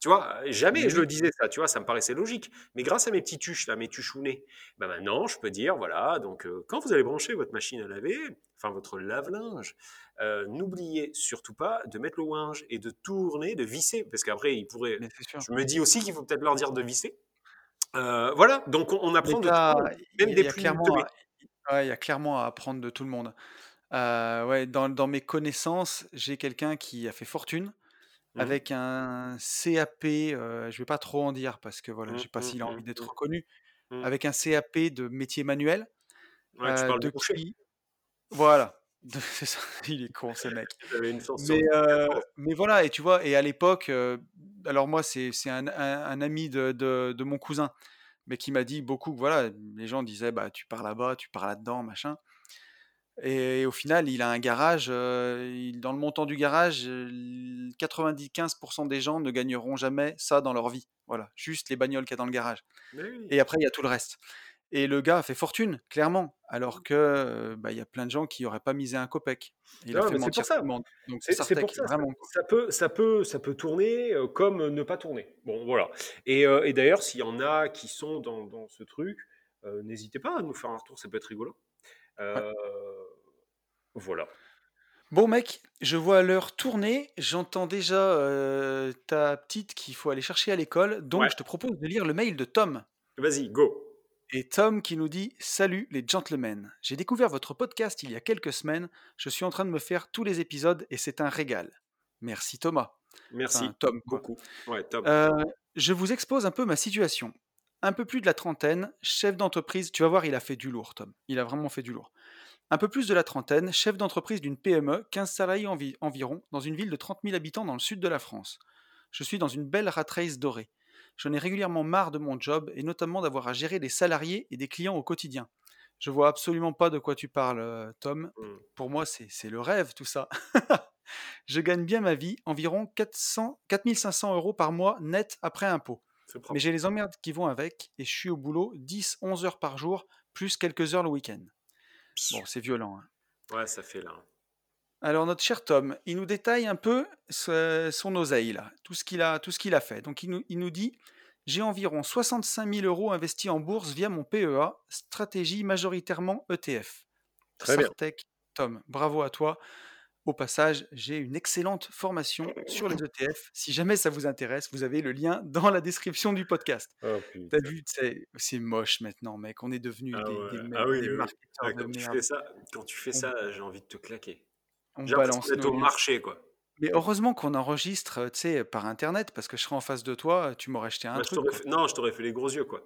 B: Tu vois, jamais je le disais ça, tu vois, ça me paraissait logique. Mais grâce à mes petits tuches, là, mes tuchounets, bah maintenant, je peux dire, voilà, donc euh, quand vous allez brancher votre machine à laver, enfin votre lave-linge, euh, n'oubliez surtout pas de mettre le linge et de tourner, de visser, parce qu'après, il pourrait. Je me dis aussi qu'il faut peut-être leur dire de visser. Euh, voilà, donc on, apprend de tout même des plus
A: clairement, il y a clairement à apprendre de tout le monde. ouais, dans, dans mes connaissances, j'ai quelqu'un qui a fait fortune Mmh. avec un CAP, euh, je vais pas trop en dire parce que voilà, je mmh, sais pas mmh, s'il a envie d'être reconnu, avec un CAP de métier manuel.
B: Ouais, tu parles de
A: voilà, c'est ça, il est con ce mec. mais, euh, mais voilà, et tu vois, et à l'époque, euh, alors moi c'est un, un, ami de, de, de, mon cousin, mais qui m'a dit beaucoup, voilà, les gens disaient, bah tu pars là-bas, tu pars là-dedans, machin. Et au final, il a un garage. Euh, dans le montant du garage, 95% des gens ne gagneront jamais ça dans leur vie. Voilà, juste les bagnoles qu'il y a dans le garage. Et après, il y a tout le reste. Et le gars a fait fortune, clairement, alors que bah, il y a plein de gens qui n'auraient pas misé un copec.
B: Il a fait mentir le monde. Donc c'est pour ça, vraiment. Ça, peut, ça peut, ça peut tourner comme ne pas tourner. Bon, voilà. Et, et d'ailleurs, s'il y en a qui sont dans, dans ce truc, n'hésitez pas à nous faire un retour. Ça peut être rigolo. Euh, voilà.
A: Bon mec, je vois l'heure tourner, j'entends déjà euh, ta petite qu'il faut aller chercher à l'école, donc je te propose de lire le mail de Tom.
B: Vas-y, go.
A: Et Tom qui nous dit Salut les gentlemen, j'ai découvert votre podcast il y a quelques semaines, je suis en train de me faire tous les épisodes et c'est un régal. Merci Thomas.
B: Merci Tom. Beaucoup. Ouais, Tom.
A: Euh, je vous expose un peu ma situation un peu plus de la trentaine, chef d'entreprise, tu vas voir, il a fait du lourd, Tom. Il a vraiment fait du lourd. Un peu plus de la trentaine, chef d'entreprise d'une PME, 15 salariés environ, dans une ville de 30 000 habitants dans le sud de la France. Je suis dans une belle rat race dorée. J'en ai régulièrement marre de mon job et notamment d'avoir à gérer des salariés et des clients au quotidien. Je vois absolument pas de quoi tu parles, euh, Tom. Mmh. Pour moi, c'est le rêve, tout ça. je gagne bien ma vie, environ 400, 4500 euros par mois net après impôt. Mais j'ai les emmerdes qui vont avec et je suis au boulot 10-11 heures par jour, plus quelques heures le week-end. Bon, c'est violent. Hein.
B: Ouais, ça fait là.
A: Alors notre cher Tom, il nous détaille un peu son oseille là, tout ce qu'il a, tout ce qu'il a fait. Donc il nous, il nous dit j'ai environ 65 000 euros investis en bourse via mon PEA, stratégie majoritairement ETF.
B: Très bien.
A: Tom, bravo à toi. Au passage, j'ai une excellente formation sur les ETF. Si jamais ça vous intéresse, vous avez le lien dans la description du podcast. Oh, T'as vu, c'est moche maintenant, mec. On est devenu ah des, des, ah oui, marketeurs
B: quand Tu fais ça, quand tu fais ça, j'ai envie de te claquer. On balance au marché, quoi.
A: Mais heureusement qu'on enregistre, tu sais, par internet, parce que je serais en face de toi, tu m'aurais jeté un truc.
B: non, je t'aurais fait les gros yeux, quoi.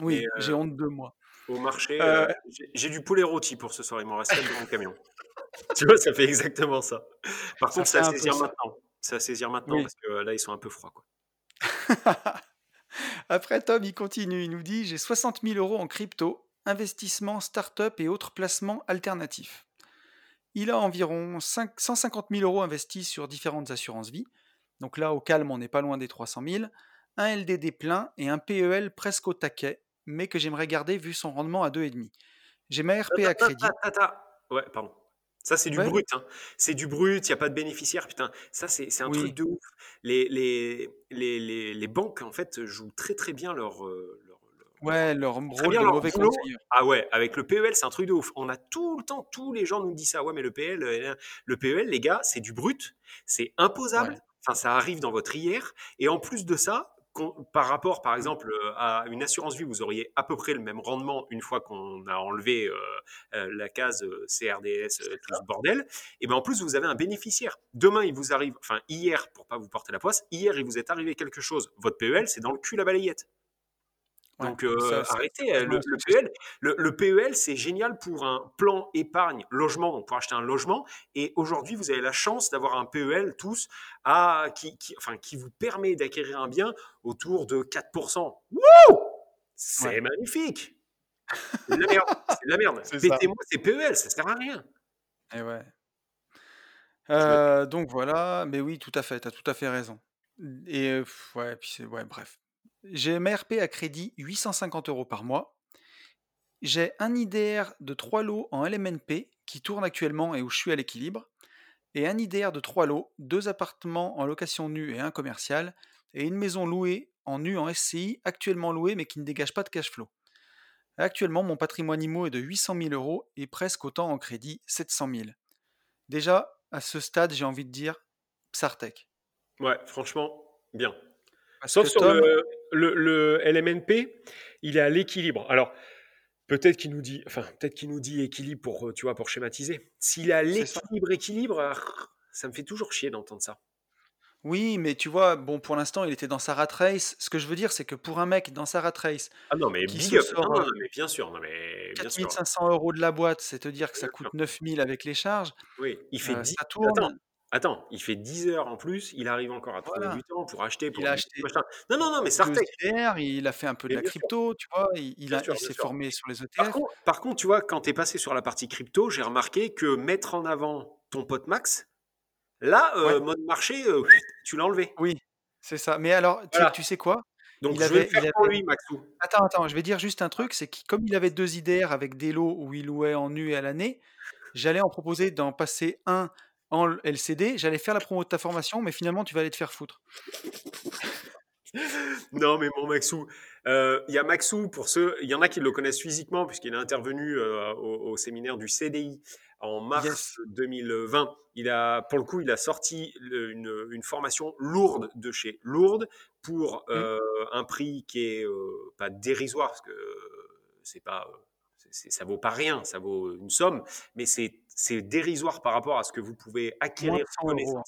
A: Oui, j'ai euh, honte de moi.
B: Au marché, euh, euh, j'ai du poulet rôti pour ce soir. Il m'en reste dans mon camion. tu vois, ça fait exactement ça. Par contre, c'est à saisir maintenant. C'est à saisir maintenant parce que là, ils sont un peu froids. Quoi.
A: Après, Tom, il continue. Il nous dit J'ai 60 000 euros en crypto, investissement, start-up et autres placements alternatifs. Il a environ 5, 150 000 euros investis sur différentes assurances vie. Donc là, au calme, on n'est pas loin des 300 000. Un LDD plein et un PEL presque au taquet, mais que j'aimerais garder vu son rendement à 2,5. J'ai ma RP à crédit.
B: Ouais, pardon. Ça, c'est du brut. Hein. C'est du brut, il n'y a pas de bénéficiaire. Putain, ça, c'est un truc de ouf. Les, les, les, les, banques, en fait, jouent très, très bien leur. Euh, leur,
A: ouais, leur rôle de mauvais conseiller.
B: Ah ouais, avec le PEL, c'est un truc de ouf. On a tout le temps, tous les gens nous disent ça. Ouais, mais le PEL, euh, le PEL, les gars, c'est du brut, c'est imposable. Enfin, ça arrive dans votre IR. Et en plus de ça, par rapport, par exemple, euh, à une assurance vie, vous auriez à peu près le même rendement une fois qu'on a enlevé euh, euh, la case CRDS, tout ce bordel. Et bien en plus, vous avez un bénéficiaire. Demain, il vous arrive, enfin hier, pour pas vous porter la poisse, hier, il vous est arrivé quelque chose. Votre PEL, c'est dans le cul la balayette. Donc euh, arrêtez, euh, le, PEL, le, PEL c'est génial pour un plan épargne logement, pour acheter un logement. Et aujourd'hui, vous avez la chance d'avoir un PEL tous à, qui, enfin, qui vous permet d'acquérir un bien autour de 4%. Wouh C'est magnifique C'est de la merde, c'est de la merde. Pétez-moi ces PEL, ça sert à rien.
A: Et eh ouais. Euh, donc voilà, mais oui, tout à fait, tu as tout à fait raison. Et ouais, puis c'est, ouais, bref. J'ai MRP à crédit 850 euros par mois. J'ai un IDR de 3 lots en LMNP qui tourne actuellement et où je suis à l'équilibre. Et un IDR de 3 lots, deux appartements en location nue et un commercial. Et une maison louée en nu en SCI, actuellement louée mais qui ne dégage pas de cash flow. Actuellement, mon patrimoine IMO est de 800 000 euros et presque autant en crédit, 700 000. Déjà, à ce stade, j'ai envie de dire Psartec.
B: Ouais, franchement, bien. Sauf sur le, le, LMNP, il est à l'équilibre. Alors, peut-être qu'il nous dit, enfin, peut-être qu'il nous dit équilibre pour, euh, tu vois, pour schématiser. S'il est à l'équilibre, équilibre, ça me fait toujours chier d'entendre ça.
A: Oui, mais tu vois, bon, pour l'instant, il était dans sa rat race. Ce que je veux dire, c'est que pour un mec dans sa rat race,
B: ah non, mais big up, euh, mais bien sûr, non, mais
A: 4500 euros de la boîte, c'est te dire que ça coûte 9000 avec les charges.
B: Oui, il fait 10... Euh, tourne. Attends, il fait 10 heures en plus, il arrive encore à trouver du temps pour acheter, pour
A: Il a acheté
B: Non, non, non, mais ça
A: il a fait un peu de la crypto, tu vois? Il s'est formé sur les ETF.
B: Par contre, tu vois, quand tu es passé sur la partie crypto, j'ai remarqué que mettre en avant ton pote Max, là, euh, mode marché, euh, tu l'as enlevé.
A: Oui, c'est ça. Mais alors, tu sais quoi?
B: Donc je vais faire pour lui, Maxou.
A: Attends, attends, je vais dire juste un truc, c'est que comme il avait deux IDR avec des lots où il louait en nu à l'année, j'allais en proposer d'en passer un en LCD, j'allais faire la promo de ta formation, mais finalement, tu vas aller te faire foutre.
B: non, mais mon Maxou, euh, il y a Maxou, pour ceux, il y en a qui le connaissent physiquement, puisqu'il est intervenu euh, au, séminaire du CDI en mars 2020. Il a, pour le coup, il a sorti une, formation lourde de chez Lourde pour mmh. euh, un prix qui est pas dérisoire, parce que c'est pas ça vaut pas rien, ça vaut une somme, mais c'est dérisoire par rapport à ce que vous pouvez acquérir.
A: Moins de 100 euros,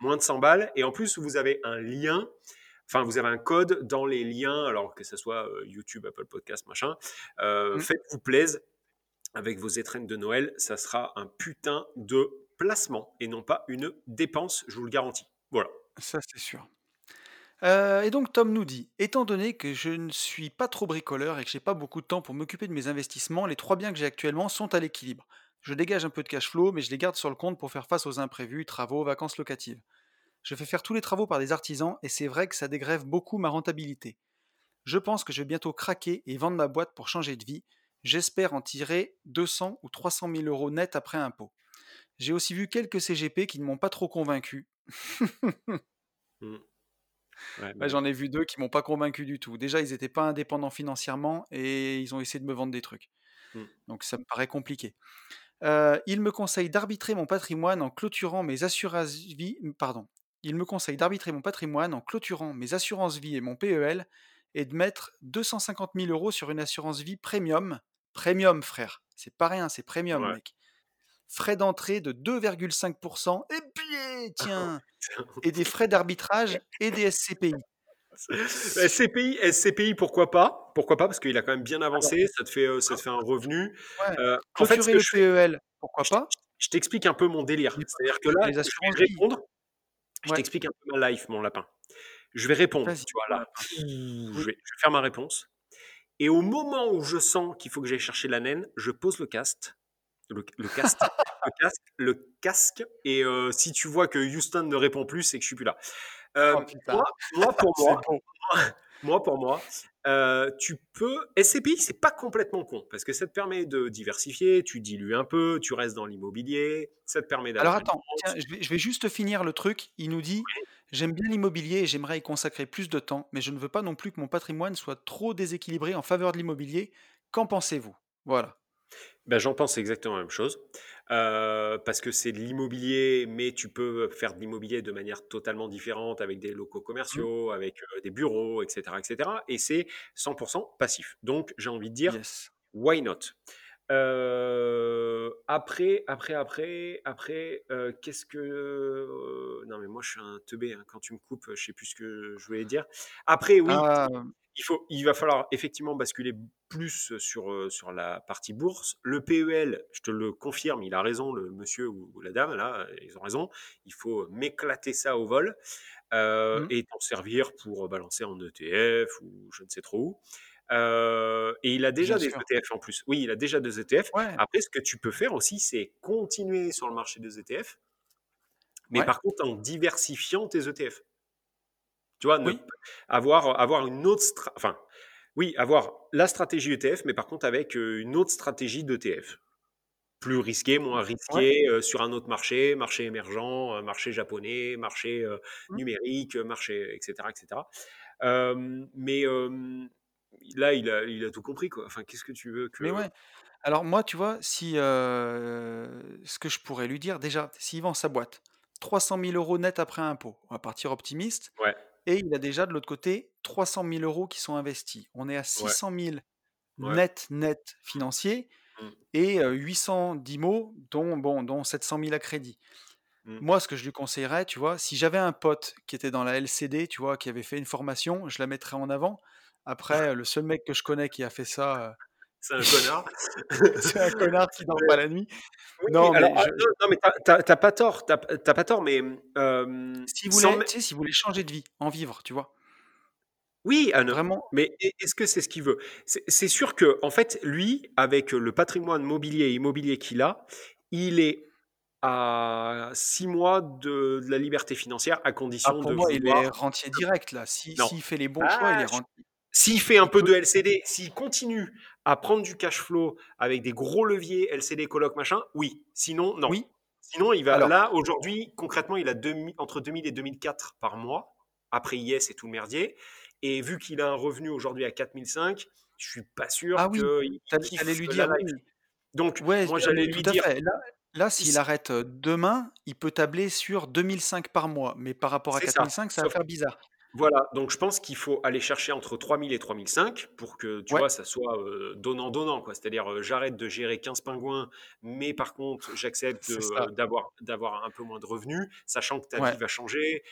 B: Moins de 100 balles. Et en plus, vous avez un lien, enfin, vous avez un code dans les liens, alors que ce soit euh, YouTube, Apple Podcast, machin. Euh, mmh. Faites-vous plaisir avec vos étrennes de Noël, ça sera un putain de placement et non pas une dépense, je vous le garantis. Voilà.
A: Ça, c'est sûr. Euh, et donc Tom nous dit, étant donné que je ne suis pas trop bricoleur et que j'ai pas beaucoup de temps pour m'occuper de mes investissements, les trois biens que j'ai actuellement sont à l'équilibre. Je dégage un peu de cash flow, mais je les garde sur le compte pour faire face aux imprévus, travaux, vacances locatives. Je fais faire tous les travaux par des artisans et c'est vrai que ça dégrève beaucoup ma rentabilité. Je pense que je vais bientôt craquer et vendre ma boîte pour changer de vie. J'espère en tirer 200 ou 300 000 euros net après impôt. J'ai aussi vu quelques CGP qui ne m'ont pas trop convaincu. Mmh. Bah j'en ai vu deux qui m'ont pas convaincu du tout. Déjà, ils n'étaient pas indépendants financièrement et ils ont essayé de me vendre des trucs. Mmh. Donc ça me paraît compliqué. Euh, il me conseille d'arbitrer mon patrimoine en clôturant mes assurances vie. Pardon. Il me conseille d'arbitrer mon patrimoine en clôturant mes assurances vie et mon PEL et de mettre 250 000 euros sur une assurance vie premium. Premium, frère. C'est pas rien, c'est premium, mec. Frais d'entrée de 2,5%. Et puis, tiens, et des frais d'arbitrage et des SCPI.
B: SCPI, SCPI, pourquoi pas? Pourquoi pas? Parce qu'il a quand même bien avancé, ça te fait, euh, ça te fait un revenu.
A: Euh, en fait, le PEL, pourquoi pas?
B: Je t'explique un peu mon délire. C'est-à-dire que là, je vais répondre. Je t'explique un peu ma life, mon lapin. Je vais répondre, tu vois, là. Je vais, faire ma réponse. Et au moment où je sens qu'il faut que j'aille chercher la naine, je pose le cast le, casque, le, casque, le casque, et euh, si tu vois que Houston ne répond plus, c'est que je suis plus là. Euh, oh, moi, pour moi, moi, pour moi, euh, tu peux. SCPI, c'est pas complètement con parce que ça te permet de diversifier, tu dilues un peu, tu restes dans l'immobilier, ça te permet
A: d'aller. Alors attends, tiens, je, vais, juste finir le truc. Il nous dit J'aime bien l'immobilier et j'aimerais y consacrer plus de temps, mais je ne veux pas non plus que mon patrimoine soit trop déséquilibré en faveur de l'immobilier. Qu'en pensez-vous? Voilà.
B: Ben, j'en pense exactement la même chose. Parce que c'est de l'immobilier, mais tu peux faire de l'immobilier de manière totalement différente avec des locaux
A: Mmh.
B: commerciaux, avec des bureaux, etc., etc. Et c'est 100% passif. Donc, j'ai envie de dire,
A: Yes.
B: why not? Après, après, après, après, qu'est-ce que. non, mais moi, je suis un teubé. Hein. Quand tu me coupes, je sais plus ce que je voulais dire. Après, oui,
A: Ah,
B: il, faut, il va falloir effectivement basculer plus sur, sur la partie bourse. Le PEL, je te le confirme, il a raison, le monsieur ou, la dame, là, ils ont raison. Il faut m'éclater ça au vol
A: mmh.
B: et t'en servir pour balancer en ETF ou je ne sais trop où. Euh, et il a déjà des ETF en plus. Oui, il a déjà des ETF. Après, ce que tu peux faire aussi, c'est continuer sur le marché des ETF, mais par contre en diversifiant tes ETF. Tu vois, avoir, avoir une autre. Enfin, oui, avoir la stratégie ETF, mais par contre avec une autre stratégie d'ETF. Plus risqué, moins risqué, euh, sur un autre marché, marché émergent, marché japonais, marché mmh. numérique, marché, etc. etc. mais là, il a, il a tout compris, quoi. Enfin, qu'est-ce que tu veux que.
A: Mais ouais. Alors moi, tu vois, si ce que je pourrais lui dire, déjà, s'il vend sa boîte, 300 000 euros net après impôt, on va partir optimiste.
B: Ouais.
A: Et il a déjà de l'autre côté 300 000 euros qui sont investis. On est à 600 000 net net financiers mmh. et 800 d'IMO, dont, bon, dont 700 000 à crédit. Mmh. Moi, ce que je lui conseillerais, tu vois, si j'avais un pote qui était dans la LCD, tu vois, qui avait fait une formation, je la mettrais en avant. Après, le seul mec que je connais qui a fait ça.
B: C'est un connard.
A: c'est un connard qui dort pas la nuit.
B: non, mais ah, non, mais t'as pas tort, t'as pas tort, mais
A: si vous voulez, si vous voulez changer de vie, en vivre, tu vois.
B: Oui, vraiment. Mais est-ce que c'est ce qu'il veut? C'est sûr que, en fait, lui, avec le patrimoine mobilier et immobilier qu'il a, il est à six mois de, la liberté financière à condition
A: ah, pour
B: de.
A: Moi, il est rentier direct là. S'il fait les bons choix, il est
B: ah,
A: rentier.
B: S'il fait un peu de LCD, s'il continue à prendre du cash flow avec des gros leviers LCD, coloc, machin, oui. Sinon, non.
A: Oui.
B: Sinon, il va là, aujourd'hui, concrètement, il a entre 2000 et 2004 par mois, après IS et tout le merdier. Et vu qu'il a un revenu aujourd'hui à 4005, je suis pas sûr
A: ah oui, allait lui dire.
B: Donc, moi, j'allais lui dire.
A: Là, là s'il arrête demain, il peut tabler sur 2005 par mois. Mais par rapport à 4005, ça, ça va faire bizarre.
B: Voilà, donc je pense qu'il faut aller chercher entre 3000 et 3005 pour que, tu vois, ça soit donnant-donnant, quoi. C'est-à-dire, j'arrête de gérer 15 pingouins, mais par contre, j'accepte d'avoir, d'avoir un peu moins de revenus, sachant que ta vie va changer.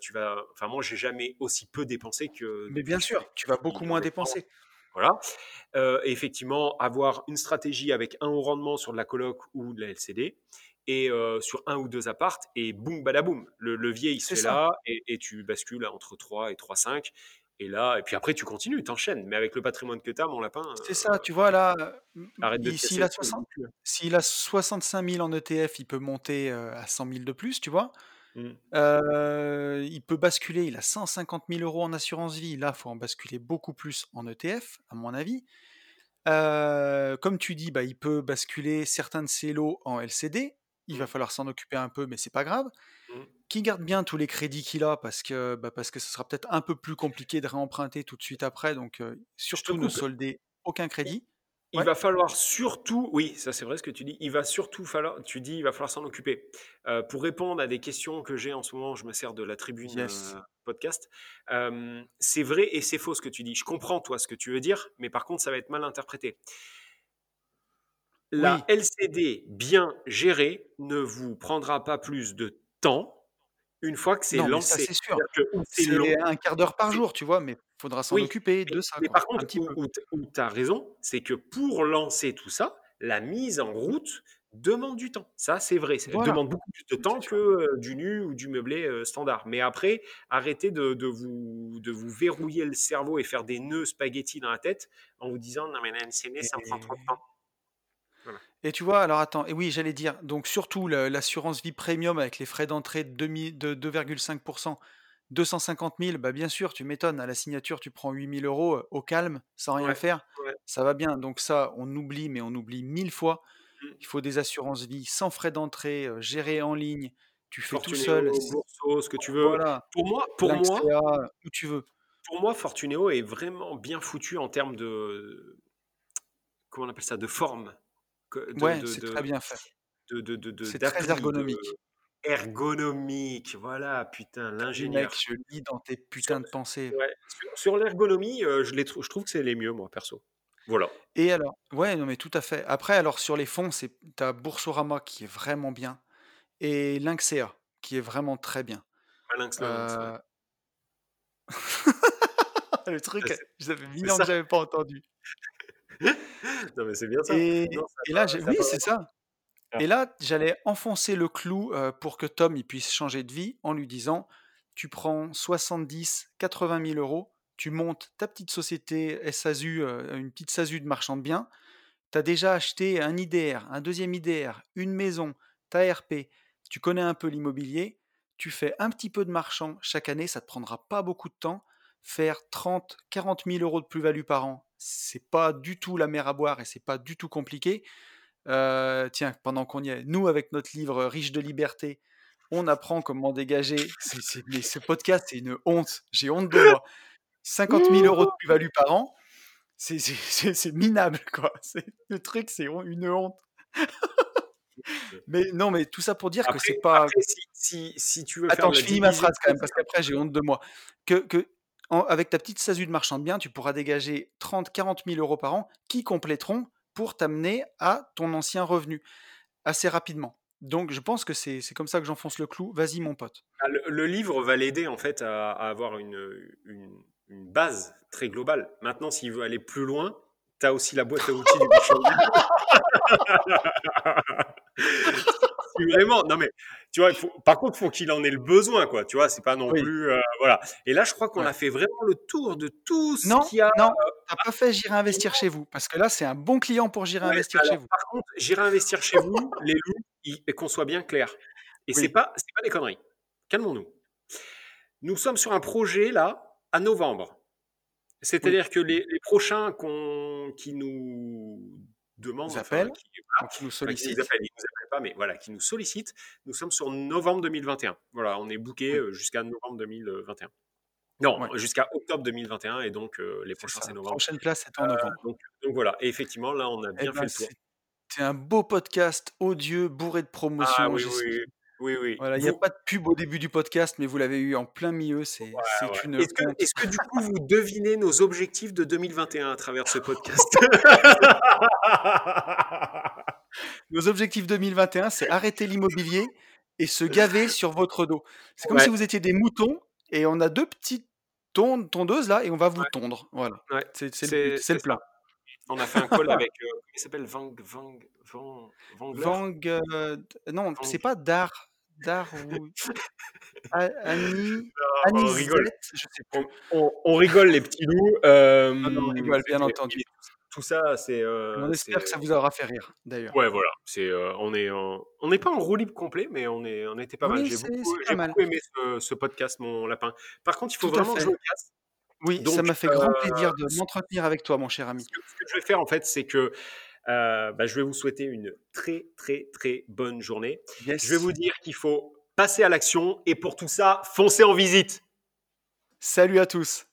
B: tu vas, enfin, moi, j'ai jamais aussi peu dépensé que.
A: Mais bien sûr, tu vas beaucoup moins dépenser.
B: Voilà. effectivement, avoir une stratégie avec un haut rendement sur de la coloc ou de la LCD et sur un ou deux appartes, et boum, badaboum, le levier il se fait là, et, tu bascules entre 3 et 3,5, et là, et puis après tu continues, tu enchaînes, mais avec le patrimoine que tu as, mon lapin.
A: C'est ça, tu vois, là, s'il a, 60, a 65 000 en ETF, il peut monter à 100 000 de plus, tu vois. Mmh. il peut basculer, il a 150 000 euros en assurance vie, là, il faut en basculer beaucoup plus en ETF, à mon avis. comme tu dis, bah, il peut basculer certains de ses lots en LCD, il va falloir s'en occuper un peu, mais c'est pas grave. Mmh. Qui garde bien tous les crédits qu'il a parce que, bah, parce que ce sera peut-être un peu plus compliqué de réemprunter tout de suite après. Donc, surtout ne solder aucun crédit.
B: Il va falloir surtout, oui, ça c'est vrai ce que tu dis, il va surtout falloir, tu dis, il va falloir s'en occuper. pour répondre à des questions que j'ai en ce moment, je me sers de la tribune podcast. c'est vrai et c'est faux ce que tu dis. Je comprends toi ce que tu veux dire, mais par contre ça va être mal interprété. La LCD bien gérée ne vous prendra pas plus de temps une fois que c'est lancé.
A: C'est sûr. C'est un quart d'heure par jour, tu vois, mais il faudra s'en occuper de ça.
B: Mais par contre, où, tu as raison, c'est que pour lancer tout ça, la mise en route demande du temps. Ça, c'est vrai. Ça demande beaucoup plus de temps que euh, du nu ou du meublé euh, standard. Mais après, arrêtez de, vous, de vous verrouiller le cerveau et faire des nœuds spaghettis dans la tête en vous disant non mais la LCD, ça me prend trop de temps.
A: Et tu vois, alors attends, et oui, j'allais dire, donc surtout l'assurance vie premium avec les frais d'entrée de 2,5%, 250 000, bah bien sûr, tu m'étonnes, à la signature, tu prends 8 000 euros euh, au calme, sans rien faire, ça va bien. Donc ça, on oublie, mais on oublie mille fois. Mmh. Il faut des assurances vie sans frais d'entrée, euh, gérées en ligne, tu fais tout seul.
B: ce que tu veux. Pour moi, pour moi,
A: où tu veux.
B: Pour moi, Fortuneo est vraiment bien foutu en termes de, comment on appelle ça, de forme
A: ouais, c'est très bien fait.
B: de, de, de,
A: C'est très ergonomique.
B: Ergonomique, voilà, putain, l'ingénieur.
A: je lis dans tes putains de pensées.
B: sur, l'ergonomie, je, les je trouve que c'est les mieux, moi, perso. Voilà.
A: Et alors, ouais, non, mais tout à fait. Après, alors sur les fonds, c'est as Boursorama qui est vraiment bien et Lynxea qui est vraiment très bien.
B: Ah,
A: le truc, ça fait mille ans que j'avais pas entendu.
B: non, mais c'est bien ça.
A: Et, là, oui, c'est ça. Ah. Et là, j'allais enfoncer le clou pour que Tom il puisse changer de vie en lui disant tu prends 70, 80 000 euros, tu montes ta petite société SASU, une petite SASU de marchand de biens, tu as déjà acheté un IDR, un deuxième IDR, une maison, ta RP, tu connais un peu l'immobilier, tu fais un petit peu de marchand chaque année, ça ne te prendra pas beaucoup de temps. Faire 30, 40 000 euros de plus-value par an, c'est pas du tout la mer à boire et c'est pas du tout compliqué. Euh, tiens, pendant qu'on y est, nous, avec notre livre Riche de liberté, on apprend comment dégager. mais ce podcast, c'est une honte. J'ai honte de moi. 50 000 euros de plus-value par an, c'est minable, quoi. Le truc, c'est une honte. mais non, mais tout ça pour dire que c'est pas.
B: si, si, tu veux.
A: Attends, je finis ma phrase quand même, parce qu'après, j'ai honte de moi. Que, que avec ta petite SASU de marchand de biens, tu pourras dégager 30, 40 000 euros par an qui compléteront pour t'amener à ton ancien revenu assez rapidement. Donc je pense que c'est comme ça que j'enfonce le clou. Vas-y mon pote.
B: Ah, le, livre va l'aider en fait à, avoir une, une, base très globale. Maintenant, s'il veut aller plus loin, tu as aussi la boîte à outils du vraiment, non mais, tu vois, par contre, il faut qu'il en ait le besoin, quoi. Tu vois, c'est pas non plus, euh, voilà. Et là, je crois qu'on a fait vraiment le tour de tout ce qu'il y a.
A: Non, t'as pas fait J'irai investir chez vous, parce que là, c'est un bon client pour J'irai investir chez vous.
B: Par contre, J'irai investir chez vous, les loups, et qu'on soit bien clair. Et c'est pas, c'est pas des conneries. Calmons-nous. Nous sommes sur un projet là à novembre. C'est-à-dire que les, les prochains qui nous demandent,
A: qui, nous sollicitent,
B: nous appellent, nous appellent pas, mais voilà, qui nous sollicitent. Nous sommes sur novembre 2021. Voilà, on est booké euh, jusqu'à novembre 2021. Non, jusqu'à octobre 2021 et donc euh, les prochains c'est novembre.
A: Prochaine place c'est en euh, novembre.
B: donc, voilà, et effectivement là on a eh bien fait ben, le tour.
A: C'est un beau podcast odieux, bourré de promotion.
B: Ah, oui, oui, oui, oui.
A: Voilà, il n'y a pas de pub au début du podcast, mais vous l'avez eu en plein milieu. C'est une.
B: Est-ce que, est que, du coup vous devinez nos objectifs de 2021 à travers ce podcast?
A: Nos objectifs 2021, c'est arrêter l'immobilier et se gaver sur votre dos. C'est comme si vous étiez des moutons et on a deux petites tondeuses là et on va vous tondre. Voilà. C'est le, plan.
B: On a fait un call avec. Euh, comment il s'appelle? Vang. Vang.
A: Vang. Vang euh, non, c'est pas Dar. Annie. Annie on rigole. Je sais
B: plus. On, rigole, les petits loups. Euh,
A: on rigole, bien entendu
B: tout ça, c'est. Euh,
A: on espère que ça vous aura fait rire, d'ailleurs.
B: Ouais, voilà. C'est, euh, on est, on n'est pas en roue libre complet, mais on est, on était pas mal. J'ai beaucoup, aimé ce, podcast, mon lapin. Par contre, il faut vraiment que je me casse.
A: Oui, ça m'a fait grand plaisir de m'entretenir avec toi, mon cher ami. Ce
B: que, je vais faire, en fait, c'est que bah, je vais vous souhaiter une très, très, très bonne journée. Je vais vous dire qu'il faut passer à l'action et pour tout ça, foncez en visite.
A: Salut à tous.